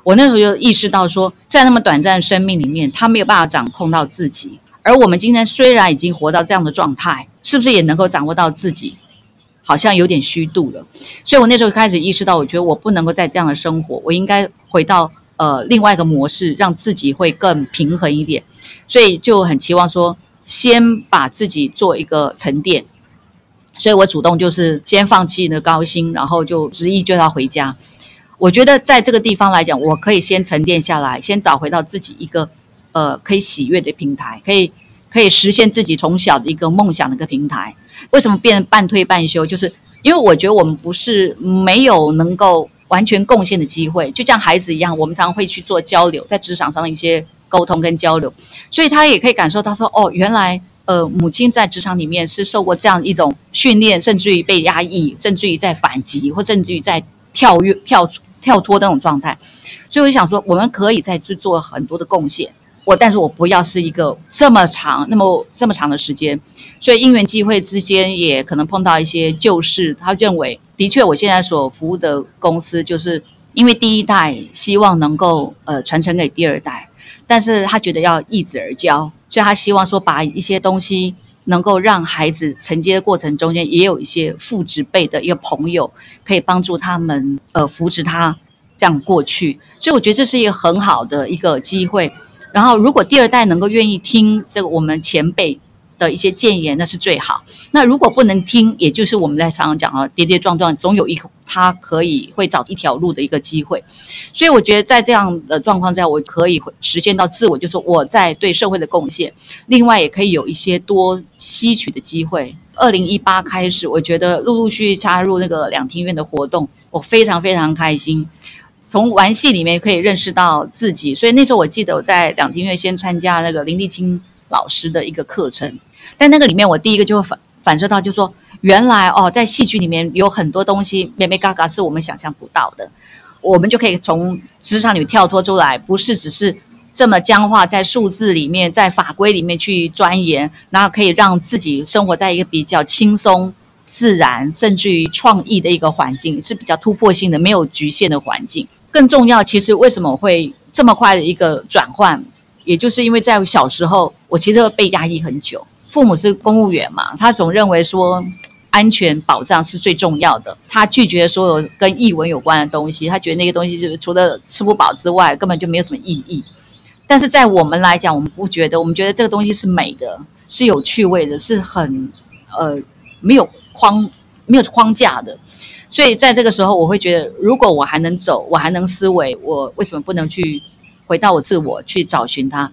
我那时候就意识到说，在那么短暂的生命里面，他没有办法掌控到自己。而我们今天虽然已经活到这样的状态，是不是也能够掌握到自己？好像有点虚度了。所以我那时候开始意识到，我觉得我不能够再这样的生活，我应该回到呃另外一个模式，让自己会更平衡一点。所以就很期望说。先把自己做一个沉淀，所以我主动就是先放弃那高薪，然后就执意就要回家。我觉得在这个地方来讲，我可以先沉淀下来，先找回到自己一个呃可以喜悦的平台，可以可以实现自己从小的一个梦想的一个平台。为什么变半退半休？就是因为我觉得我们不是没有能够完全贡献的机会，就像孩子一样，我们常常会去做交流，在职场上的一些。沟通跟交流，所以他也可以感受到说，哦，原来呃，母亲在职场里面是受过这样一种训练，甚至于被压抑，甚至于在反击，或甚至于在跳跃、跳跳脱那种状态。所以我就想说，我们可以再去做很多的贡献。我，但是我不要是一个这么长、那么这么长的时间。所以因缘际会之间，也可能碰到一些旧事。他认为，的确，我现在所服务的公司，就是因为第一代希望能够呃传承给第二代。但是他觉得要易子而教，所以他希望说把一些东西能够让孩子承接的过程中间，也有一些父职辈的一个朋友可以帮助他们，呃，扶持他这样过去。所以我觉得这是一个很好的一个机会。然后如果第二代能够愿意听这个我们前辈的一些建言，那是最好。那如果不能听，也就是我们在常常讲啊，跌跌撞撞，总有一他可以会找一条路的一个机会。所以我觉得在这样的状况下，我可以实现到自我，就是我在对社会的贡献。另外，也可以有一些多吸取的机会。二零一八开始，我觉得陆陆续续加入那个两厅院的活动，我非常非常开心。从玩戏里面可以认识到自己，所以那时候我记得我在两厅院先参加那个林立青老师的一个课程。但那个里面，我第一个就会反反射到，就是说，原来哦，在戏剧里面有很多东西，眉眉角角是我们想象不到的。我们就可以从职场里跳脱出来，不是只是这么僵化，在数字里面，在法规里面去钻研，然后可以让自己生活在一个比较轻松、自然，甚至于创意的一个环境，是比较突破性的、没有局限的环境。更重要，其实为什么会这么快的一个转换，也就是因为在小时候，我其实被压抑很久。父母是公务员嘛，他总认为说安全保障是最重要的，他拒绝所有跟译文有关的东西，他觉得那些东西就是除了吃不饱之外，根本就没有什么意义。但是在我们来讲，我们不觉得，我们觉得这个东西是美的，是有趣味的，是很呃没有框没有框架的。所以在这个时候，我会觉得，如果我还能走，我还能思维，我为什么不能去回到我自我去找寻它？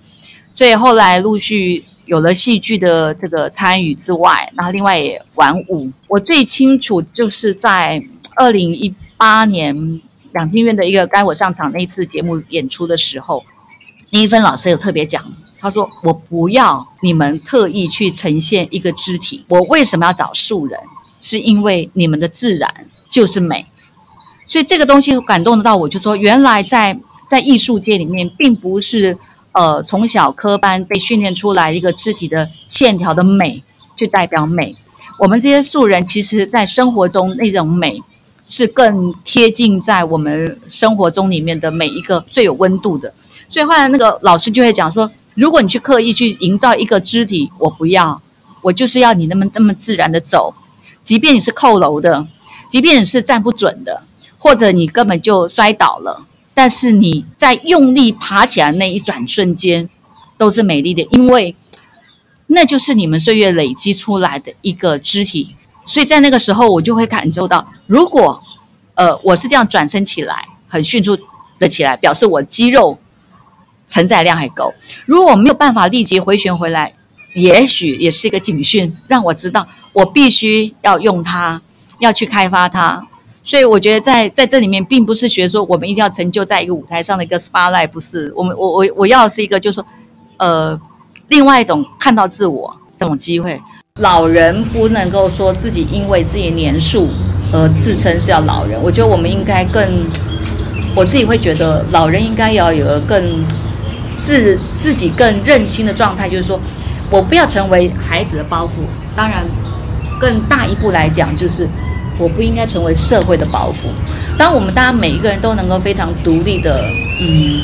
所以后来陆续。有了戏剧的这个参与之外，然后另外也玩舞。我最清楚就是在二零一八年两厅院的一个该我上场那次节目演出的时候，林一芬老师有特别讲，他说：“我不要你们特意去呈现一个肢体，我为什么要找素人？是因为你们的自然就是美。”所以这个东西感动得到我，就说原来在在艺术界里面，并不是。呃，从小科班被训练出来一个肢体的线条的美，就代表美。我们这些素人，其实在生活中那种美，是更贴近在我们生活中里面的每一个最有温度的。所以后来那个老师就会讲说，如果你去刻意去营造一个肢体，我不要，我就是要你那么那么自然的走，即便你是扣楼的，即便是站不准的，或者你根本就摔倒了。但是你在用力爬起来那一转瞬间，都是美丽的，因为那就是你们岁月累积出来的一个肢体。所以在那个时候，我就会感受到，如果呃我是这样转身起来，很迅速的起来，表示我肌肉承载量还够。如果我没有办法立即回旋回来，也许也是一个警讯，让我知道我必须要用它，要去开发它。所以我觉得在在这里面，并不是学说我们一定要成就在一个舞台上的一个 spotlight，不是。我们我我我要的是一个，就是说，呃，另外一种看到自我这种机会。老人不能够说自己因为自己年数而自称是要老人。我觉得我们应该更，我自己会觉得老人应该要有更自自己更认清的状态，就是说我不要成为孩子的包袱。当然，更大一步来讲，就是我不应该成为社会的包袱。当我们大家每一个人都能够非常独立的，嗯。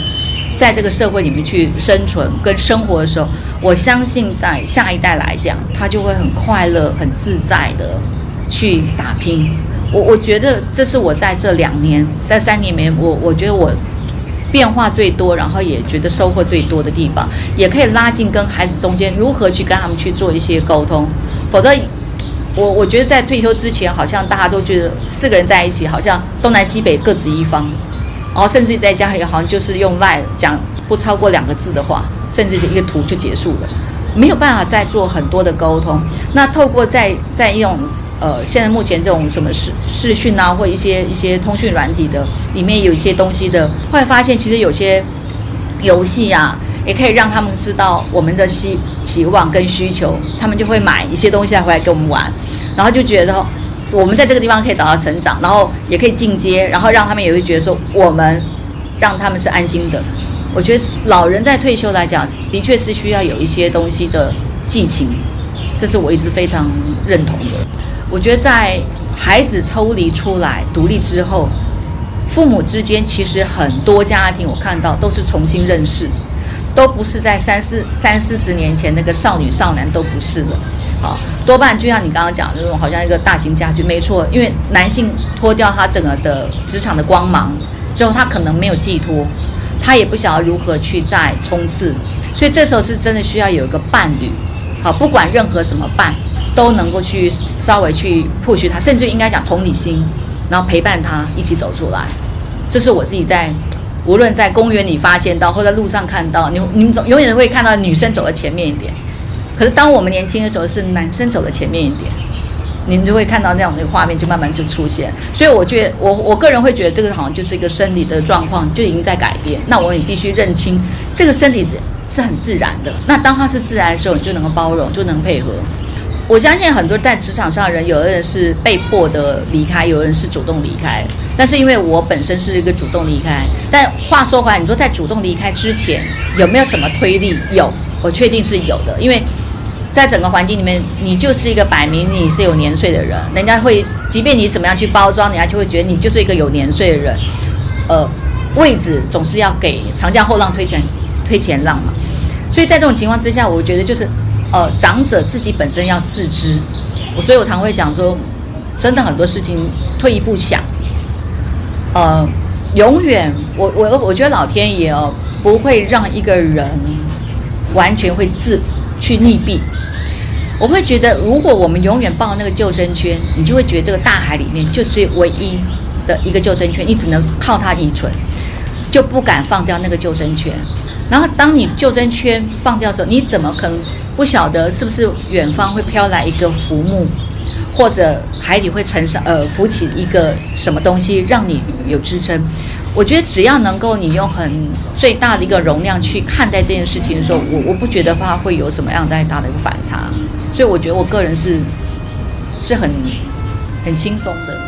在这个社会里面去生存跟生活的时候，我相信在下一代来讲，他就会很快乐、很自在的去打拼。我我觉得这是我在这两年、在三年里面，我我觉得我变化最多，然后也觉得收获最多的地方，也可以拉近跟孩子中间如何去跟他们去做一些沟通。否则，我我觉得在退休之前，好像大家都觉得四个人在一起，好像东南西北各执一方。然后甚至在家也好像就是用 LINE 讲不超过两个字的话，甚至一个图就结束了，没有办法再做很多的沟通。那透过在在用呃现在目前这种什么视视讯啊，或一些一些通讯软体的里面有一些东西的，会发现其实有些游戏啊，也可以让他们知道我们的希期望跟需求，他们就会买一些东西来回来跟我们玩，然后就觉得。我们在这个地方可以找到成长，然后也可以进阶，然后让他们也会觉得说，我们让他们是安心的。我觉得老人在退休来讲，的确是需要有一些东西的寄情，这是我一直非常认同的。我觉得在孩子抽离出来独立之后，父母之间其实很多家庭我看到都是重新认识，都不是在三四三四十年前那个少女少男都不是了。好。多半就像你刚刚讲的那种，好像一个大型家具，没错。因为男性脱掉他整个的职场的光芒之后，他可能没有寄托，他也不晓得如何去再冲刺，所以这时候是真的需要有一个伴侣，好，不管任何什么伴，都能够去稍微去 push 他，甚至应该讲同理心，然后陪伴他一起走出来。这是我自己在无论在公园里发现到，或者路上看到，你你们总永远会看到女生走在前面一点。可是当我们年轻的时候，是男生走在前面一点，你们就会看到那种那个画面就慢慢就出现。所以我觉得，我我个人会觉得这个好像就是一个生理的状况就已经在改变。那我也必须认清这个生理是很自然的。那当它是自然的时候，你就能够包容，就能配合。我相信很多在职场上的人，有的人是被迫的离开，有的人是主动离开。但是因为我本身是一个主动离开，但话说回来，你说在主动离开之前有没有什么推力？有，我确定是有的，因为。在整个环境里面，你就是一个摆明你是有年岁的人，人家会，即便你怎么样去包装，人家就会觉得你就是一个有年岁的人。呃，位置总是要给长江后浪推前推前浪嘛。所以在这种情况之下，我觉得就是，呃，长者自己本身要自知。我所以我常会讲说，真的很多事情退一步想，呃，永远我我我觉得老天爷哦不会让一个人完全会自去溺毙。我会觉得，如果我们永远抱那个救生圈，你就会觉得这个大海里面就是唯一的一个救生圈，你只能靠它依存，就不敢放掉那个救生圈。然后，当你救生圈放掉之后，你怎么可能不晓得是不是远方会飘来一个浮木，或者海底会沉上呃浮起一个什么东西让你有支撑？我觉得只要能够你用很最大的一个容量去看待这件事情的时候，我我不觉得话会有什么样太大的一个反差，所以我觉得我个人是是很很轻松的。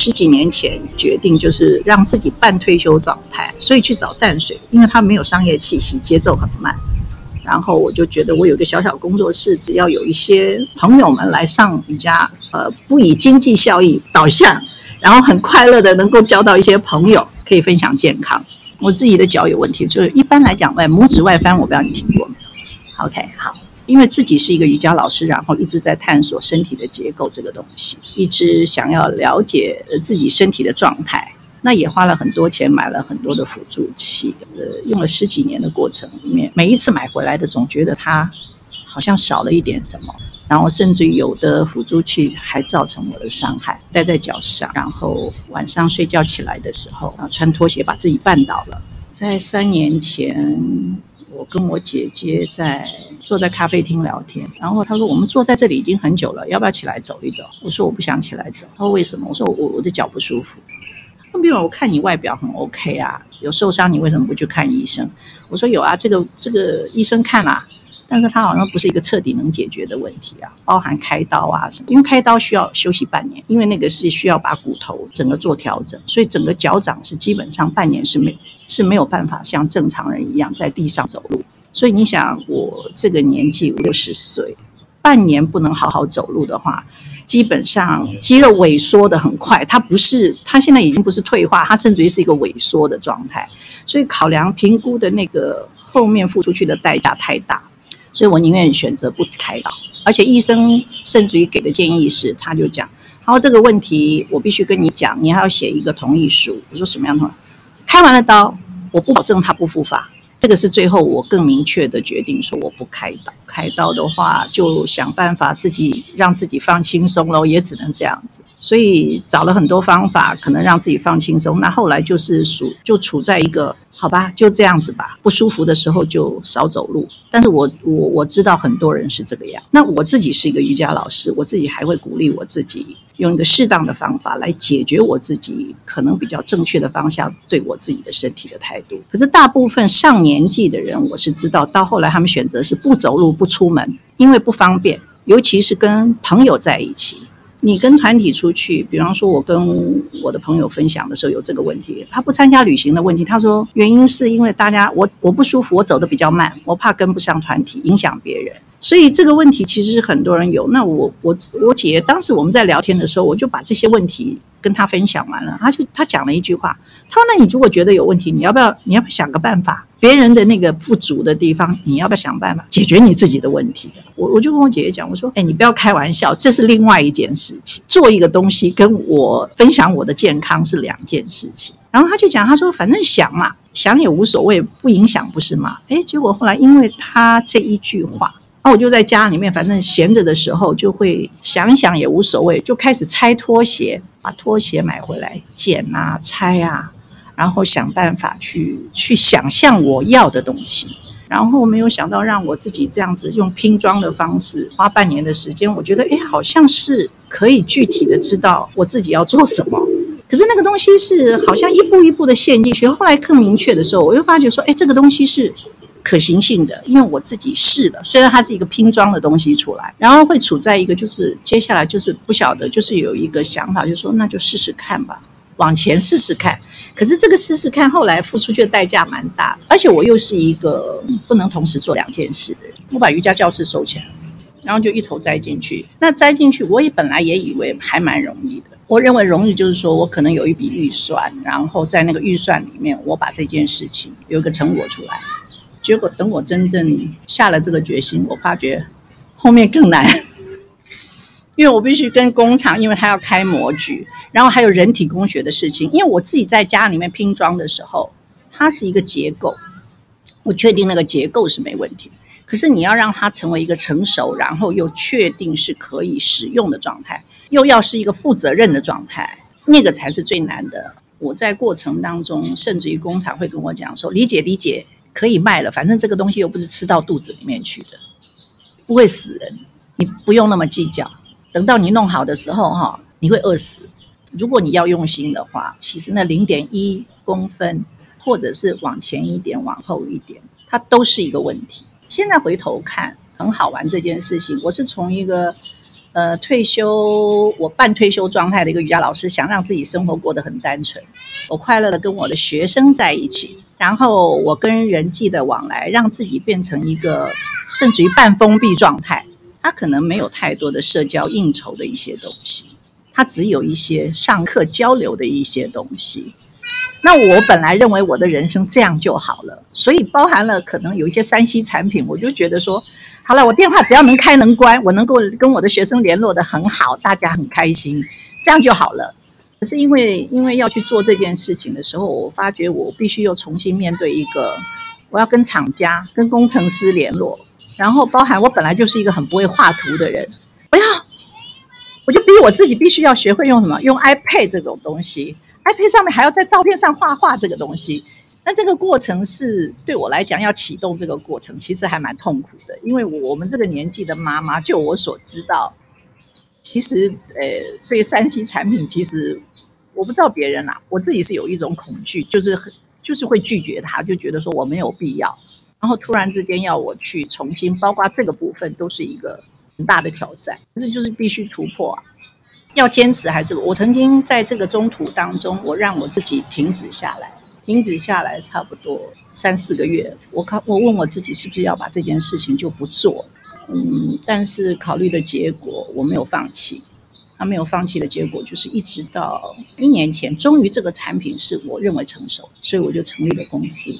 十几年前决定，就是让自己半退休状态，所以去找淡水，因为它没有商业气息，节奏很慢。然后我就觉得我有个小小工作室，只要有一些朋友们来上瑜伽，呃，不以经济效益导向，然后很快乐的能够交到一些朋友，可以分享健康。我自己的脚有问题，就是一般来讲，外拇指外翻，我不知道你听过没有？OK，好。因为自己是一个瑜伽老师，然后一直在探索身体的结构这个东西，一直想要了解自己身体的状态，那也花了很多钱买了很多的辅助器，呃，用了十几年的过程里面，每一次买回来的总觉得它好像少了一点什么，然后甚至有的辅助器还造成我的伤害，戴在脚上，然后晚上睡觉起来的时候啊，穿拖鞋把自己绊倒了，在三年前。我跟我姐姐在坐在咖啡厅聊天，然后她说：“我们坐在这里已经很久了，要不要起来走一走？”我说：“我不想起来走。”她说：“为什么？”我说：“我我的脚不舒服。”她说：“没有，我看你外表很 OK 啊，有受伤，你为什么不去看医生？”我说：“有啊，这个这个医生看啦、啊，但是他好像不是一个彻底能解决的问题啊，包含开刀啊什么，因为开刀需要休息半年，因为那个是需要把骨头整个做调整，所以整个脚掌是基本上半年是没。”是没有办法像正常人一样在地上走路，所以你想，我这个年纪五六十岁，半年不能好好走路的话，基本上肌肉萎缩得很快。它不是，它现在已经不是退化，它甚至于是一个萎缩的状态。所以考量评估的那个后面付出去的代价太大，所以我宁愿选择不开刀。而且医生甚至于给的建议是，他就讲，然后这个问题我必须跟你讲，你还要写一个同意书。我说什么样的？开完了刀，我不保证他不复发。这个是最后我更明确的决定，说我不开刀。开刀的话，就想办法自己让自己放轻松喽，也只能这样子。所以找了很多方法，可能让自己放轻松。那后来就是属就处在一个。好吧，就这样子吧。不舒服的时候就少走路。但是我我我知道很多人是这个样。那我自己是一个瑜伽老师，我自己还会鼓励我自己用一个适当的方法来解决我自己可能比较正确的方向对我自己的身体的态度。可是大部分上年纪的人，我是知道到后来他们选择是不走路不出门，因为不方便，尤其是跟朋友在一起。你跟团体出去，比方说，我跟我的朋友分享的时候有这个问题，他不参加旅行的问题。他说原因是因为大家我我不舒服，我走的比较慢，我怕跟不上团体，影响别人。所以这个问题其实是很多人有。那我我我姐当时我们在聊天的时候，我就把这些问题跟她分享完了。她就她讲了一句话，她说：“那你如果觉得有问题，你要不要你要不要想个办法？别人的那个不足的地方，你要不要想办法解决你自己的问题？”我我就跟我姐姐讲，我说：“哎，你不要开玩笑，这是另外一件事情。做一个东西跟我分享我的健康是两件事情。”然后他就讲，他说：“反正想嘛，想也无所谓，不影响，不是吗？”哎，结果后来因为他这一句话。那我就在家里面，反正闲着的时候就会想想也无所谓，就开始拆拖鞋，把拖鞋买回来剪啊、拆啊，然后想办法去去想象我要的东西。然后没有想到让我自己这样子用拼装的方式，花半年的时间，我觉得诶，好像是可以具体的知道我自己要做什么。可是那个东西是好像一步一步的陷进去，后来更明确的时候，我又发觉说，诶，这个东西是。可行性的，因为我自己试了，虽然它是一个拼装的东西出来，然后会处在一个就是接下来就是不晓得，就是有一个想法，就说那就试试看吧，往前试试看。可是这个试试看后来付出去的代价蛮大，而且我又是一个不能同时做两件事的人。我把瑜伽教室收起来，然后就一头栽进去。那栽进去，我也本来也以为还蛮容易的。我认为容易就是说我可能有一笔预算，然后在那个预算里面，我把这件事情有一个成果出来。结果等我真正下了这个决心，我发觉后面更难，[LAUGHS] 因为我必须跟工厂，因为他要开模具，然后还有人体工学的事情。因为我自己在家里面拼装的时候，它是一个结构，我确定那个结构是没问题。可是你要让它成为一个成熟，然后又确定是可以使用的状态，又要是一个负责任的状态，那个才是最难的。我在过程当中，甚至于工厂会跟我讲说：“理解，理解。”可以卖了，反正这个东西又不是吃到肚子里面去的，不会死人，你不用那么计较。等到你弄好的时候，哈，你会饿死。如果你要用心的话，其实那零点一公分，或者是往前一点、往后一点，它都是一个问题。现在回头看，很好玩这件事情。我是从一个呃，退休我半退休状态的一个瑜伽老师，想让自己生活过得很单纯，我快乐的跟我的学生在一起，然后我跟人际的往来，让自己变成一个甚至于半封闭状态。他可能没有太多的社交应酬的一些东西，他只有一些上课交流的一些东西。那我本来认为我的人生这样就好了，所以包含了可能有一些山西产品，我就觉得说，好了，我电话只要能开能关，我能够跟我的学生联络的很好，大家很开心，这样就好了。可是因为因为要去做这件事情的时候，我发觉我必须又重新面对一个，我要跟厂家、跟工程师联络，然后包含我本来就是一个很不会画图的人，我要，我就逼我自己必须要学会用什么，用 iPad 这种东西。iPad 上面还要在照片上画画这个东西，那这个过程是对我来讲要启动这个过程，其实还蛮痛苦的。因为我们这个年纪的妈妈，就我所知道，其实呃，对三 C 产品，其实我不知道别人啦、啊，我自己是有一种恐惧，就是很就是会拒绝他，就觉得说我没有必要。然后突然之间要我去重新，包括这个部分，都是一个很大的挑战，这就是必须突破啊。要坚持还是我曾经在这个中途当中，我让我自己停止下来，停止下来差不多三四个月。我考我问我自己是不是要把这件事情就不做，嗯，但是考虑的结果我没有放弃。他没有放弃的结果就是一直到一年前，终于这个产品是我认为成熟，所以我就成立了公司，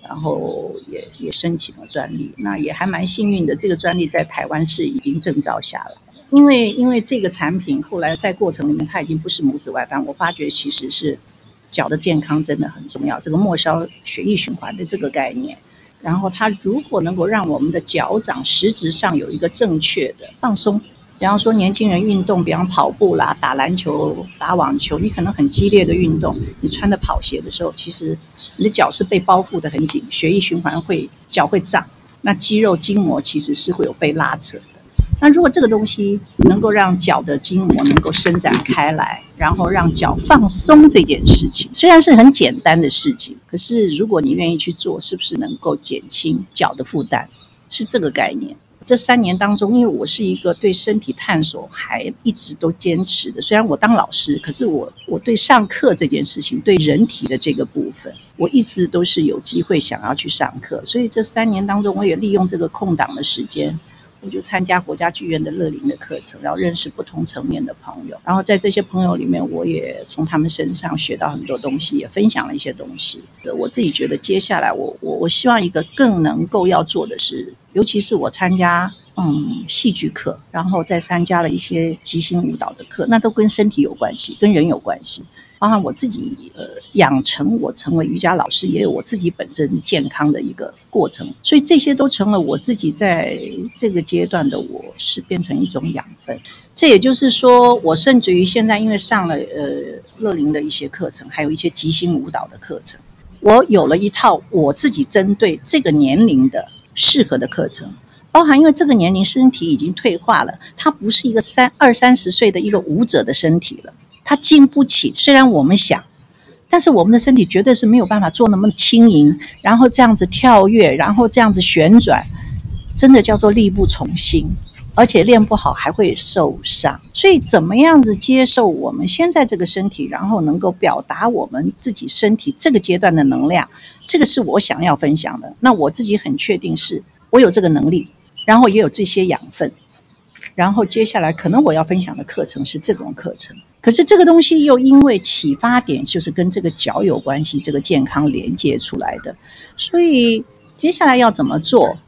然后也也申请了专利。那也还蛮幸运的，这个专利在台湾是已经证照下来。因为因为这个产品后来在过程里面，它已经不是拇指外翻，我发觉其实是脚的健康真的很重要。这个末梢血液循环的这个概念，然后它如果能够让我们的脚掌实质上有一个正确的放松，比方说年轻人运动，比方跑步啦、打篮球、打网球，你可能很激烈的运动，你穿的跑鞋的时候，其实你的脚是被包覆的很紧，血液循环会脚会胀，那肌肉筋膜其实是会有被拉扯。那如果这个东西能够让脚的筋膜能够伸展开来，然后让脚放松这件事情，虽然是很简单的事情，可是如果你愿意去做，是不是能够减轻脚的负担？是这个概念。这三年当中，因为我是一个对身体探索还一直都坚持的，虽然我当老师，可是我我对上课这件事情，对人体的这个部分，我一直都是有机会想要去上课。所以这三年当中，我也利用这个空档的时间。我就参加国家剧院的乐龄的课程，然后认识不同层面的朋友，然后在这些朋友里面，我也从他们身上学到很多东西，也分享了一些东西。我自己觉得，接下来我我我希望一个更能够要做的是，尤其是我参加嗯戏剧课，然后再参加了一些即兴舞蹈的课，那都跟身体有关系，跟人有关系。包含我自己，呃，养成我成为瑜伽老师，也有我自己本身健康的一个过程，所以这些都成了我自己在这个阶段的我，是变成一种养分。这也就是说，我甚至于现在因为上了呃乐龄的一些课程，还有一些即兴舞蹈的课程，我有了一套我自己针对这个年龄的适合的课程。包含因为这个年龄身体已经退化了，他不是一个三二三十岁的一个舞者的身体了。他经不起，虽然我们想，但是我们的身体绝对是没有办法做那么轻盈，然后这样子跳跃，然后这样子旋转，真的叫做力不从心，而且练不好还会受伤。所以，怎么样子接受我们现在这个身体，然后能够表达我们自己身体这个阶段的能量，这个是我想要分享的。那我自己很确定是我有这个能力，然后也有这些养分，然后接下来可能我要分享的课程是这种课程。可是这个东西又因为启发点就是跟这个脚有关系，这个健康连接出来的，所以接下来要怎么做？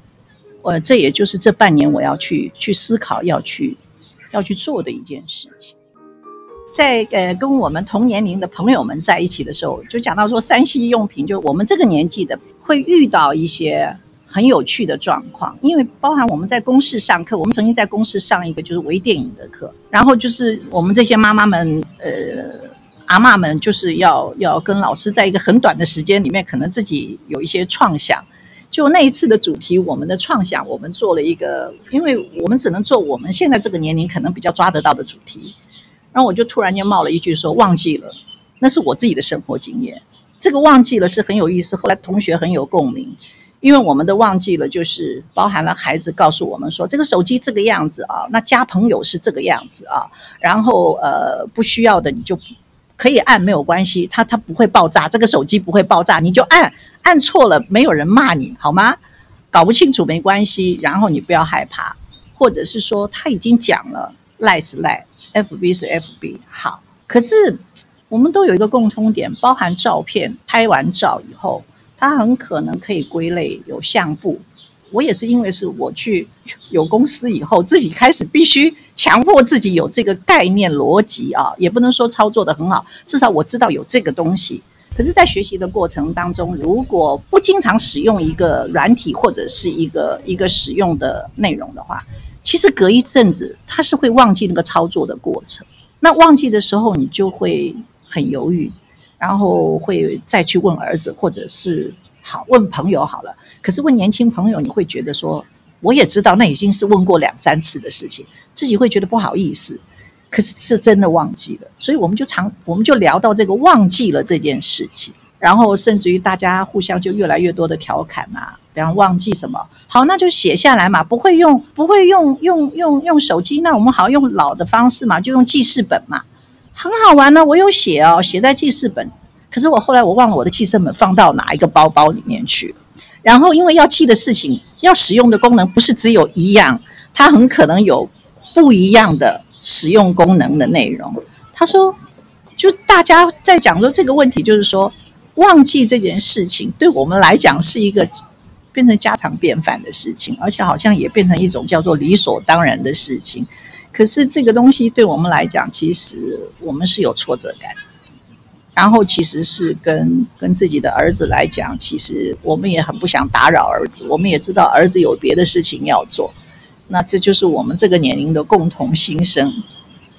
呃，这也就是这半年我要去去思考要去要去做的一件事情。在呃跟我们同年龄的朋友们在一起的时候，就讲到说三 C 用品，就我们这个年纪的会遇到一些。很有趣的状况，因为包含我们在公视上课，我们曾经在公视上一个就是微电影的课，然后就是我们这些妈妈们，呃，阿嬷们，就是要要跟老师在一个很短的时间里面，可能自己有一些创想。就那一次的主题，我们的创想，我们做了一个，因为我们只能做我们现在这个年龄可能比较抓得到的主题。然后我就突然间冒了一句说：“忘记了，那是我自己的生活经验。”这个忘记了是很有意思，后来同学很有共鸣。因为我们都忘记了，就是包含了孩子告诉我们说，这个手机这个样子啊，那加朋友是这个样子啊，然后呃不需要的你就可以按没有关系，它它不会爆炸，这个手机不会爆炸，你就按按错了，没有人骂你好吗？搞不清楚没关系，然后你不要害怕，或者是说他已经讲了赖是赖，FB 是 FB，好，可是我们都有一个共通点，包含照片拍完照以后。它很可能可以归类有相簿，我也是因为是我去有公司以后，自己开始必须强迫自己有这个概念逻辑啊，也不能说操作的很好，至少我知道有这个东西。可是，在学习的过程当中，如果不经常使用一个软体或者是一个一个使用的内容的话，其实隔一阵子它是会忘记那个操作的过程。那忘记的时候，你就会很犹豫。然后会再去问儿子，或者是好问朋友好了。可是问年轻朋友，你会觉得说，我也知道那已经是问过两三次的事情，自己会觉得不好意思。可是是真的忘记了，所以我们就常 [LAUGHS] 我们就聊到这个忘记了这件事情，然后甚至于大家互相就越来越多的调侃啊，比方忘记什么，好，那就写下来嘛，不会用不会用用用用手机，那我们好用老的方式嘛，就用记事本嘛。很好玩呢，我有写哦，写在记事本。可是我后来我忘了我的记事本放到哪一个包包里面去。然后因为要记的事情，要使用的功能不是只有一样，它很可能有不一样的使用功能的内容。他说，就大家在讲说这个问题，就是说忘记这件事情对我们来讲是一个变成家常便饭的事情，而且好像也变成一种叫做理所当然的事情。可是这个东西对我们来讲，其实我们是有挫折感。然后其实是跟跟自己的儿子来讲，其实我们也很不想打扰儿子。我们也知道儿子有别的事情要做。那这就是我们这个年龄的共同心声。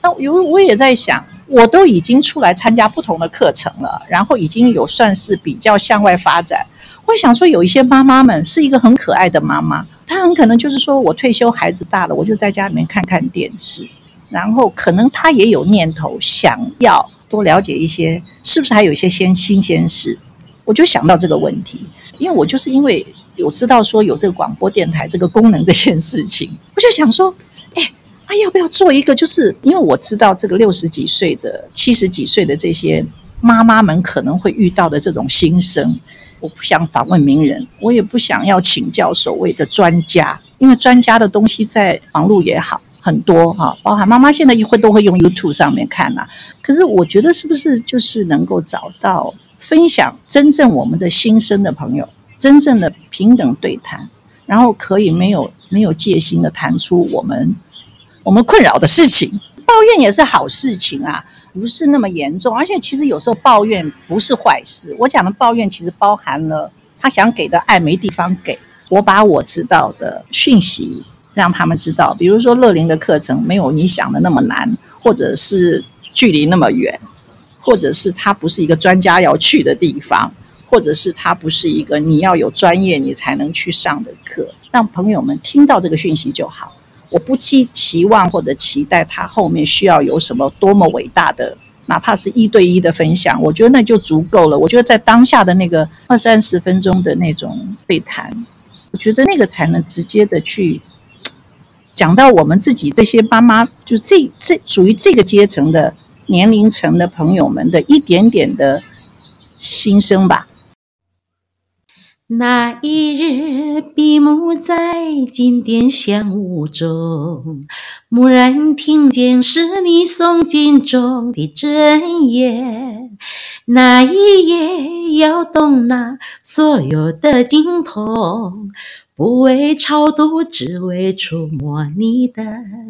那有我也在想，我都已经出来参加不同的课程了，然后已经有算是比较向外发展。我想说，有一些妈妈们是一个很可爱的妈妈。她很可能就是说，我退休，孩子大了，我就在家里面看看电视，然后可能她也有念头想要多了解一些，是不是还有一些新新鲜事？我就想到这个问题，因为我就是因为有知道说有这个广播电台这个功能这件事情，我就想说，哎，啊要不要做一个？就是因为我知道这个六十几岁的、七十几岁的这些妈妈们可能会遇到的这种心声。我不想访问名人，我也不想要请教所谓的专家，因为专家的东西在网络也好很多哈，包含妈妈现在一会都会用 YouTube 上面看呐。可是我觉得是不是就是能够找到分享真正我们的心声的朋友，真正的平等对谈，然后可以没有没有戒心的谈出我们我们困扰的事情，抱怨也是好事情啊。不是那么严重，而且其实有时候抱怨不是坏事。我讲的抱怨其实包含了他想给的爱没地方给。我把我知道的讯息让他们知道，比如说乐龄的课程没有你想的那么难，或者是距离那么远，或者是他不是一个专家要去的地方，或者是他不是一个你要有专业你才能去上的课。让朋友们听到这个讯息就好。我不寄期望或者期待他后面需要有什么多么伟大的，哪怕是一对一的分享，我觉得那就足够了。我觉得在当下的那个二三十分钟的那种对谈，我觉得那个才能直接的去讲到我们自己这些妈妈，就这这属于这个阶层的年龄层的朋友们的一点点的心声吧。那一日，闭目在经殿香雾中，蓦然听见是你诵经中的真言。那一夜，摇动那所有的经筒，不为超度，只为触摸你的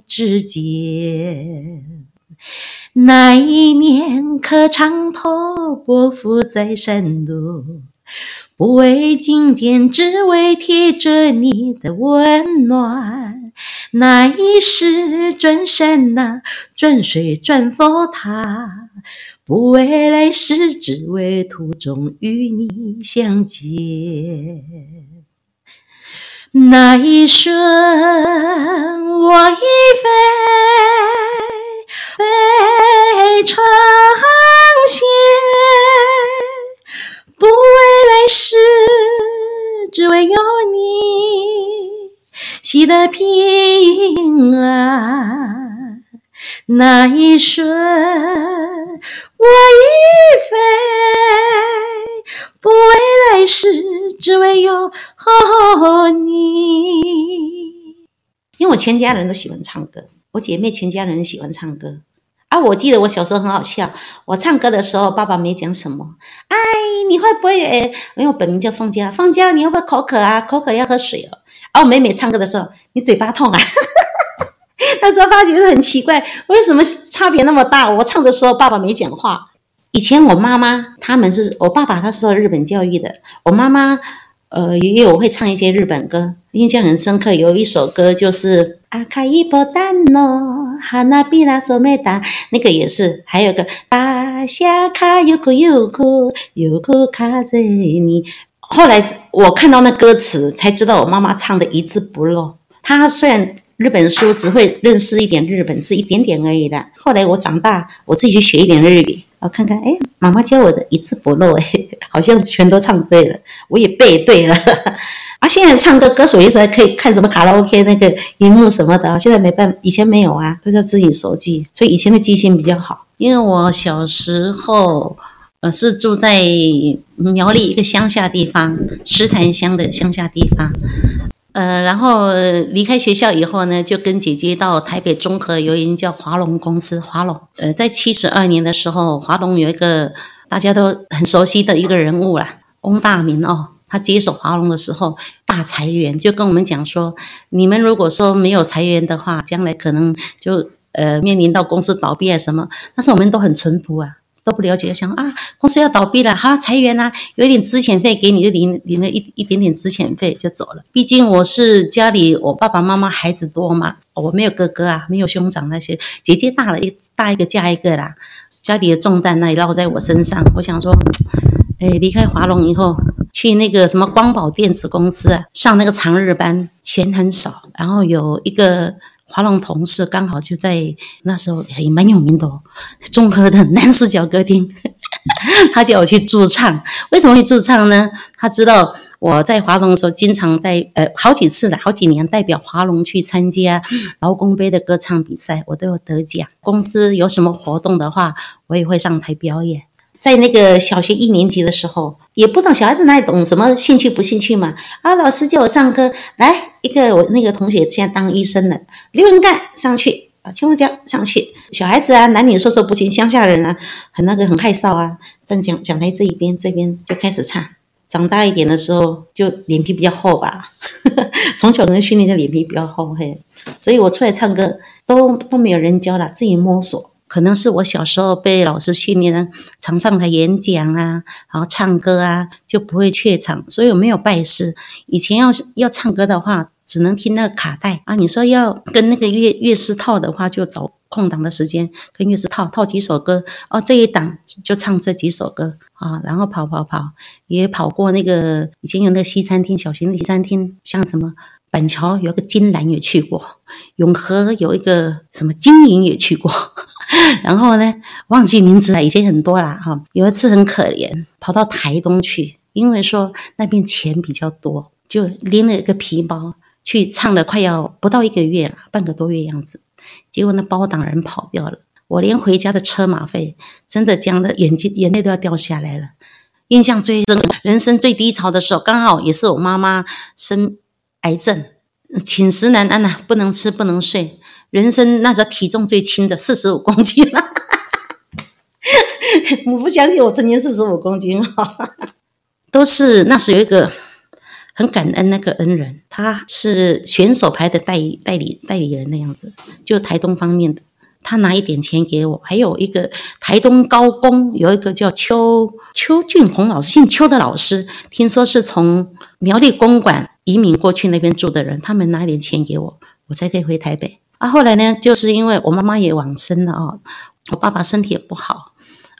指尖。那一年，磕长头，匍匐在山路。不为觐见，只为贴着你的温暖。那一世转山呐，转水转佛塔，不为来世，只为途中与你相见。那一瞬，我已飞，飞成仙。不为来世，只为有你，喜得平安。那一瞬，我已飞，不为来世，只为有你。因为我全家人都喜欢唱歌，我姐妹全家人喜欢唱歌。啊，我记得我小时候很好笑，我唱歌的时候，爸爸没讲什么。哎，你会不会？诶，因为我本名叫凤娇，凤娇，你要不要口渴啊？口渴要喝水哦。啊，我妹妹唱歌的时候，你嘴巴痛啊？[LAUGHS] 那时候爸觉得很奇怪，为什么差别那么大？我唱的时候，爸爸没讲话。以前我妈妈他们是我爸爸，他受日本教育的，我妈妈。呃，也有会唱一些日本歌，印象很深刻。有一首歌就是阿卡伊波丹诺哈娜比拉索梅达，那个也是。还有个巴夏卡尤库尤库尤库卡泽尼。后来我看到那歌词，才知道我妈妈唱的一字不漏。她虽然日本书只会认识一点日本字，一点点而已啦。后来我长大，我自己去学一点日语。我看看，哎，妈妈教我的一字不漏，哎，好像全都唱对了，我也背对了。啊，现在唱歌歌手也是可以看什么卡拉 OK 那个荧幕什么的，现在没办，以前没有啊，都叫自己手机，所以以前的记性比较好。因为我小时候，呃，是住在苗栗一个乡下地方，石潭乡的乡下地方。呃，然后离开学校以后呢，就跟姐姐到台北中和有一间叫华龙公司。华龙，呃，在七十二年的时候，华龙有一个大家都很熟悉的一个人物啦，翁大明哦，他接手华龙的时候大裁员，就跟我们讲说，你们如果说没有裁员的话，将来可能就呃面临到公司倒闭啊什么。但是我们都很淳朴啊。都不了解，想啊，公司要倒闭了，哈，裁员啊，有一点资遣费给你，就领领了一一点点资遣费就走了。毕竟我是家里，我爸爸妈妈孩子多嘛，我没有哥哥啊，没有兄长那些，姐姐大了一大一个嫁一个啦，家里的重担那也落在我身上。我想说，哎，离开华龙以后，去那个什么光宝电子公司啊，上那个长日班，钱很少，然后有一个。华龙同事刚好就在那时候也蛮有名的哦，中和的南势角歌厅，[LAUGHS] 他叫我去驻唱。为什么会驻唱呢？他知道我在华龙的时候，经常代呃好几次的好几年代表华龙去参加劳工杯的歌唱比赛，我都有得奖。公司有什么活动的话，我也会上台表演。在那个小学一年级的时候，也不懂小孩子哪里懂什么兴趣不兴趣嘛。啊，老师叫我上课，来一个我那个同学现在当医生了，刘文干上去啊，青花椒上去。小孩子啊，男女授受不亲，乡下人啊，很那个很害臊啊，站讲讲台这一边这边就开始唱。长大一点的时候，就脸皮比较厚吧，[LAUGHS] 从小可能训练的脸皮比较厚嘿，所以我出来唱歌都都没有人教了，自己摸索。可能是我小时候被老师训练，常上台演讲啊，然后唱歌啊，就不会怯场，所以我没有拜师。以前要是要唱歌的话，只能听那个卡带啊。你说要跟那个乐乐师套的话，就找空档的时间跟乐师套套几首歌哦。这一档就唱这几首歌啊，然后跑跑跑，也跑过那个以前有那个西餐厅，小型的西餐厅，像什么。板桥有个金兰也去过，永和有一个什么金银也去过，[LAUGHS] 然后呢，忘记名字了，以前很多啦哈。有一次很可怜，跑到台东去，因为说那边钱比较多，就拎了一个皮包去唱了，快要不到一个月了，半个多月样子。结果那包党人跑掉了，我连回家的车马费，真的这样的眼睛眼泪都要掉下来了。印象最深，人生最低潮的时候，刚好也是我妈妈生。癌症，寝食难安呐、啊，不能吃，不能睡。人生那时候体重最轻的四十五公斤，[LAUGHS] 我不相信我曾经四十五公斤哈，[LAUGHS] 都是那时有一个很感恩那个恩人，他是选手牌的代代理代理人的样子，就台东方面的，他拿一点钱给我，还有一个台东高工有一个叫邱邱俊宏老师，姓邱的老师，听说是从苗栗公馆。移民过去那边住的人，他们拿一点钱给我，我才可以回台北。啊，后来呢，就是因为我妈妈也往生了啊，我爸爸身体也不好，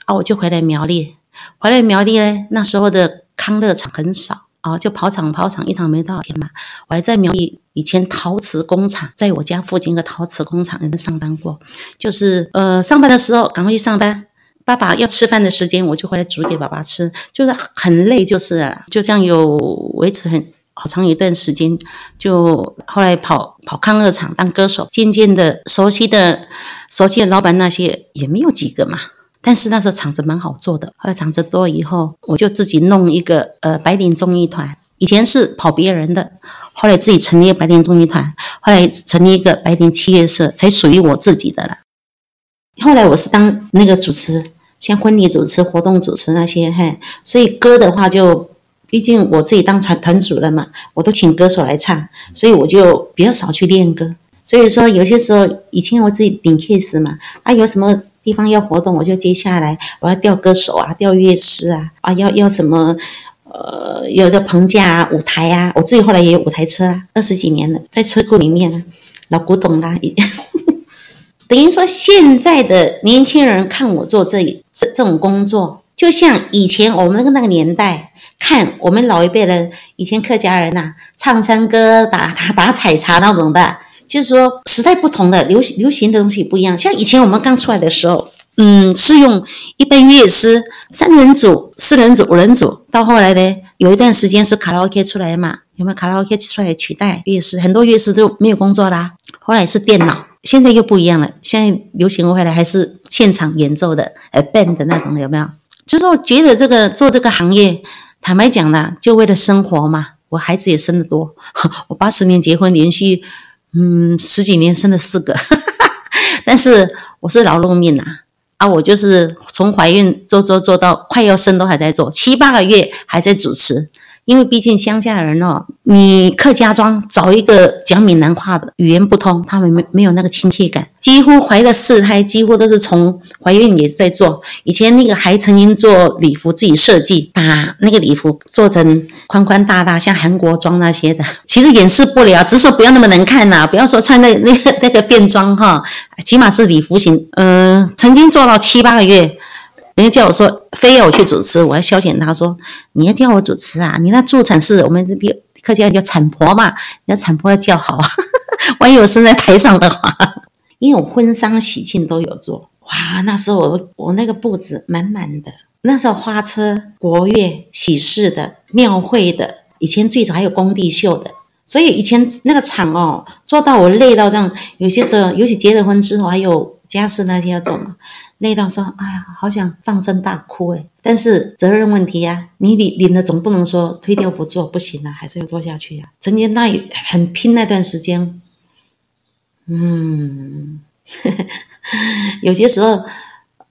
啊，我就回来苗栗。回来苗栗呢，那时候的康乐场很少啊，就跑场跑场，一场没多少钱嘛。我还在苗栗以前陶瓷工厂，在我家附近的陶瓷工厂里面上班过，就是呃上班的时候赶快去上班，爸爸要吃饭的时间，我就回来煮给爸爸吃，就是很累，就是就这样有维持很。好长一段时间，就后来跑跑康乐场当歌手，渐渐的熟悉的熟悉的老板那些也没有几个嘛。但是那时候厂子蛮好做的，后来厂子多以后，我就自己弄一个呃白领综艺团。以前是跑别人的，后来自己成立白领综艺团，后来成立一个白领企业社，才属于我自己的了。后来我是当那个主持，像婚礼主持、活动主持那些，嘿，所以歌的话就。毕竟我自己当团团主任嘛，我都请歌手来唱，所以我就比较少去练歌。所以说有些时候，以前我自己顶 case 嘛，啊，有什么地方要活动，我就接下来，我要调歌手啊，调乐师啊，啊，要要什么，呃，有的棚架啊，舞台啊，我自己后来也有舞台车啊，二十几年了，在车库里面啊，老古董啦，[LAUGHS] 等于说现在的年轻人看我做这这这种工作，就像以前我们那个年代。看我们老一辈人，以前客家人呐、唱山歌、打打打采茶那种的，就是说时代不同的，流行流行的东西不一样。像以前我们刚出来的时候，嗯，是用一般乐师，三人组、四人组、五人组。到后来呢，有一段时间是卡拉 OK 出来嘛，有没有卡拉 OK 出来取代乐师？很多乐师都没有工作啦。后来是电脑，现在又不一样了。现在流行回来还是现场演奏的，呃，band 的那种，有没有？就是，我觉得这个做这个行业。坦白讲呢，就为了生活嘛。我孩子也生得多，[LAUGHS] 我八十年结婚，连续嗯十几年生了四个。[LAUGHS] 但是我是劳碌命呐，啊，我就是从怀孕做做做到快要生都还在做，七八个月还在主持。因为毕竟乡下人哦，你客家庄找一个讲闽南话的，语言不通，他们没没有那个亲切感。几乎怀了四胎，几乎都是从怀孕也在做。以前那个还曾经做礼服，自己设计，把那个礼服做成宽宽大大，像韩国装那些的。其实掩饰不了，只是说不要那么难看呐、不要说穿那那个那个便装哈，起码是礼服型。嗯、曾经做到七八个月。人家叫我说，非要我去主持，我要消遣。他说，你要叫我主持啊？你那助产士，我们这客家叫产婆嘛，你要产婆要叫好，[LAUGHS] 万一我生在台上的话，因为我婚丧喜庆都有做，哇，那时候我我那个布置满满的，那时候花车、国乐、喜事的、庙会的，以前最早还有工地秀的，所以以前那个场哦，做到我累到这样，有些时候，尤其结了婚之后，还有家事那些要做嘛。累到说，哎呀，好想放声大哭诶，但是责任问题呀、啊，你领领了总不能说推掉不做，不行啊，还是要做下去呀、啊。曾经那很拼那段时间，嗯，[LAUGHS] 有些时候，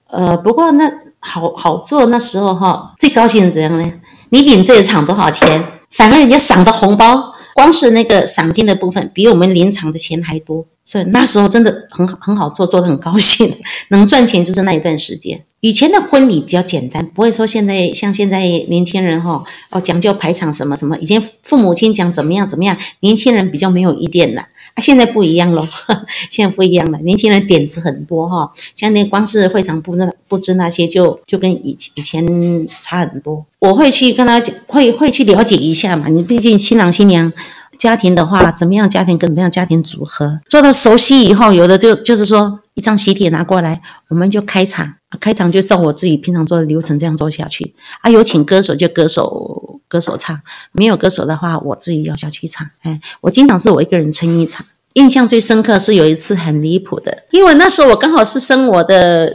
呃，不过那好好做那时候哈，最高兴是怎样呢？你领这一场多少钱，反而人家赏的红包。光是那个赏金的部分，比我们临场的钱还多，所以那时候真的很好，很好做，做得很高兴，能赚钱就是那一段时间。以前的婚礼比较简单，不会说现在像现在年轻人哈哦讲究排场什么什么。以前父母亲讲怎么样怎么样，年轻人比较没有意见了。现在不一样喽，[LAUGHS] 现在不一样了，年轻人点子很多哈。像那光是会场布置布置那些就，就就跟以以前差很多。我会去跟他讲，会会去了解一下嘛。你毕竟新郎新娘家庭的话，怎么样家庭跟怎么样家庭组合，做到熟悉以后，有的就就是说一张喜帖拿过来，我们就开场，开场就照我自己平常做的流程这样做下去。啊，有请歌手就歌手。歌手唱，没有歌手的话，我自己要下去唱。哎，我经常是我一个人撑一场。印象最深刻是有一次很离谱的，因为那时候我刚好是生我的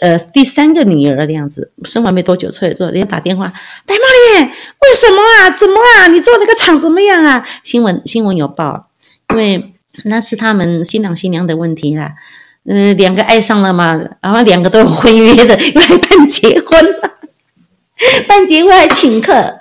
呃第三个女儿的样子，生完没多久出来做，人家打电话，白毛脸，为什么啊？怎么啊？你做那个场怎么样啊？新闻新闻有报，因为那是他们新郎新娘的问题啦。嗯、两个爱上了嘛，然后两个都有 [LAUGHS] 婚约的，又来办结婚了，办结婚还请客。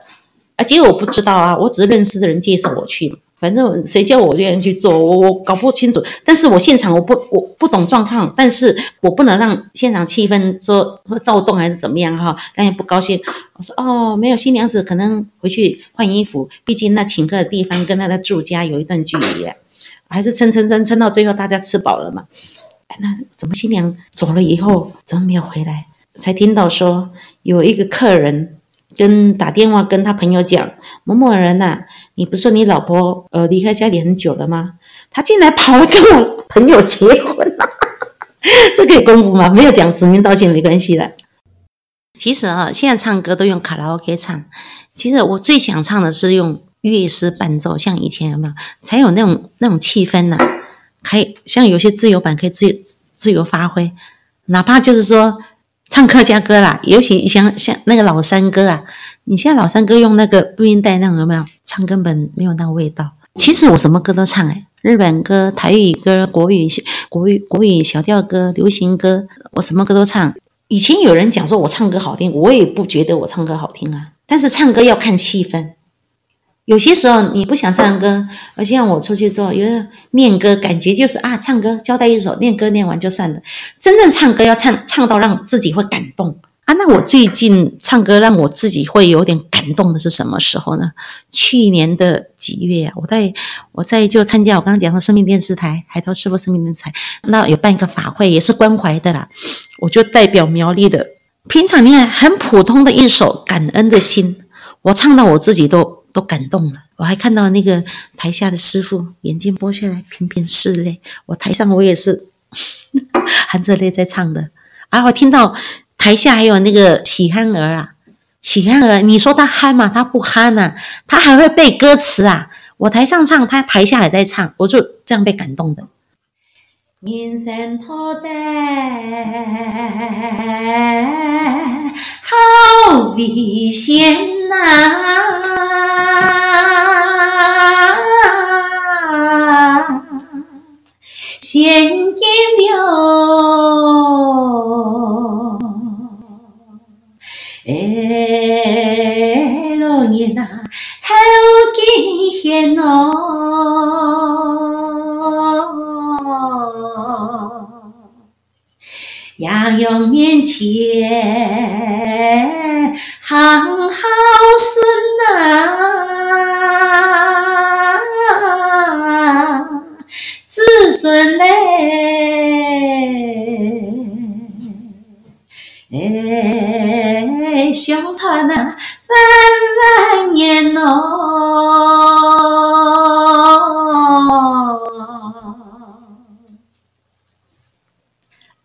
啊，结果我不知道啊，我只是认识的人介绍我去嘛。反正谁叫我愿意去做，我我搞不清楚。但是我现场我不我不懂状况，但是我不能让现场气氛说说躁动还是怎么样哈，让人不高兴。我说哦，没有，新娘子可能回去换衣服，毕竟那请客的地方跟他的住家有一段距离，还是撑撑撑撑到最后大家吃饱了嘛。那怎么新娘走了以后怎么没有回来？才听到说有一个客人。跟打电话跟他朋友讲，某某人呐、你不是说你老婆呃离开家里很久了吗？他竟然跑来跟我朋友结婚了，[LAUGHS] 这可以公布吗？没有讲指名道姓没关系的。其实啊，现在唱歌都用卡拉 OK 唱，其实我最想唱的是用乐师伴奏，像以前有没有才有那种那种气氛呢、啊？可以像有些自由版可以自由自由发挥，哪怕就是说唱客家歌啦，尤其像像那个老山歌啊，你现在老山歌用那个录音带那种有没有唱根本没有那个味道。其实我什么歌都唱哎，日本歌、台语歌、国语国语国语小调歌、流行歌，我什么歌都唱。以前有人讲说我唱歌好听，我也不觉得我唱歌好听啊。但是唱歌要看气氛，有些时候你不想唱歌，而像我出去做，有人念歌，感觉就是啊，唱歌交代一首，念歌念完就算了。真正唱歌要唱唱到让自己会感动。啊，那我最近唱歌让我自己会有点感动的是什么时候呢？去年的几月啊，我在我在就参加我刚刚讲的生命电视台海涛师父生命电视台，那有办一个法会，也是关怀的啦。我就代表苗栗的，平常你看很普通的一首感恩的心，我唱到我自己都都感动了。我还看到那个台下的师傅眼睛拨下来频频拭泪，我台上我也是 [LAUGHS] 含着泪在唱的。啊，我听到。台下还有那个喜憨儿啊，喜憨儿，你说他憨吗？他不憨呐、他还会背歌词啊。我台上唱，他台下也在唱，我就这样被感动的。人生多短，好危险呐！献给了。哎，老年呐，好惊险哦！杨勇面前行好顺呐，子孙嘞。哎，相传啊，万万年哦。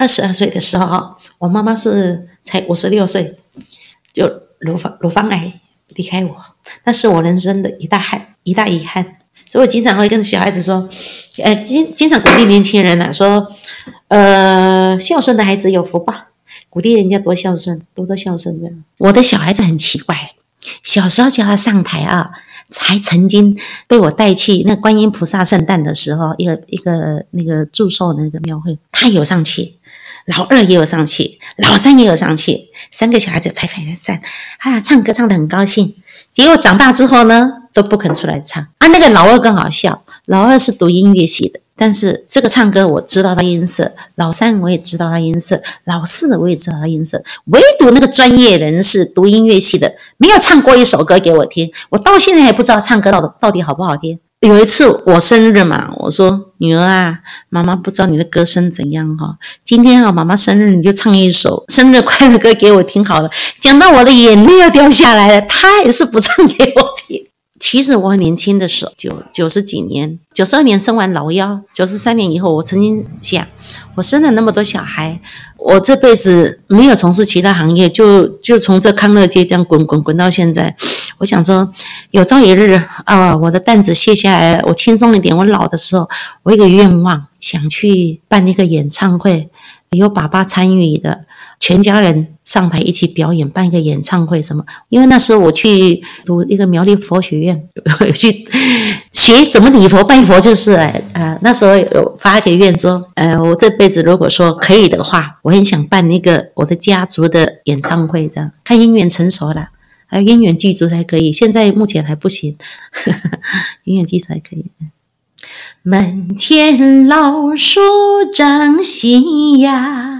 二十二岁的时候，我妈妈是才五十六岁，就乳房乳房癌离开我，那是我人生的一大憾，一大遗憾。所以我经常会跟小孩子说，呃，经经常鼓励年轻人呐、啊，说，呃，孝顺的孩子有福报。鼓励人家多孝顺，多多孝顺的。我的小孩子很奇怪，小时候叫他上台啊，还曾经被我带去那观音菩萨圣诞的时候，一个一个那个祝寿那个庙会，他有上去，老二也有上去，老三也有上去，三个小孩子排排站，啊，唱歌唱得很高兴。结果长大之后呢，都不肯出来唱。啊，那个老二更好笑，老二是读音乐系的。但是这个唱歌我知道他音色，老三我也知道他音色，老四我也知道他音色，唯独那个专业人士读音乐系的没有唱过一首歌给我听，我到现在还不知道唱歌到到底好不好听。有一次我生日嘛，我说女儿啊，妈妈不知道你的歌声怎样哈，今天啊妈妈生日你就唱一首 [LAUGHS] 生日快乐歌给我听好了，讲到我的眼泪要掉下来了，她还是不唱给我听。其实我很年轻的时候，九九十几年，九十二年生完老幺，九十三年以后，我曾经想，我生了那么多小孩，我这辈子没有从事其他行业，就就从这康乐街这样滚滚滚到现在。我想说，有朝一日啊，我的担子卸下来，我轻松一点。我老的时候，我一个愿望，想去办一个演唱会，有爸爸参与的。全家人上台一起表演，办一个演唱会什么？因为那时候我去读一个苗栗佛学院，[LAUGHS] 去学怎么礼佛拜佛，就是哎，呃，那时候有发一个愿说，呃，我这辈子如果说可以的话，我很想办一个我的家族的演唱会的，看姻缘成熟了，还有姻缘具足才可以。现在目前还不行，呵呵姻缘具足才可以。门前老树长新芽，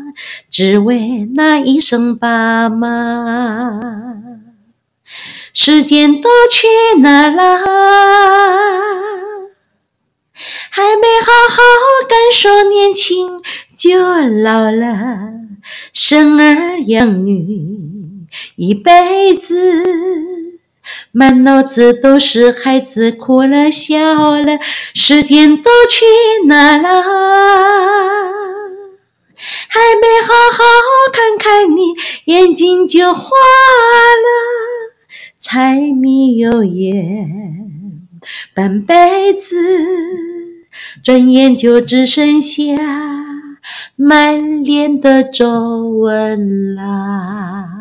只为那一声爸妈。时间都去哪了？还没好好感受年轻就老了，生儿养女一辈子，满脑子都是孩子哭了笑了，时间都去哪了？还没好好看看你，眼睛就花了，柴米油盐半辈子。转眼就只剩下满脸的皱纹啦。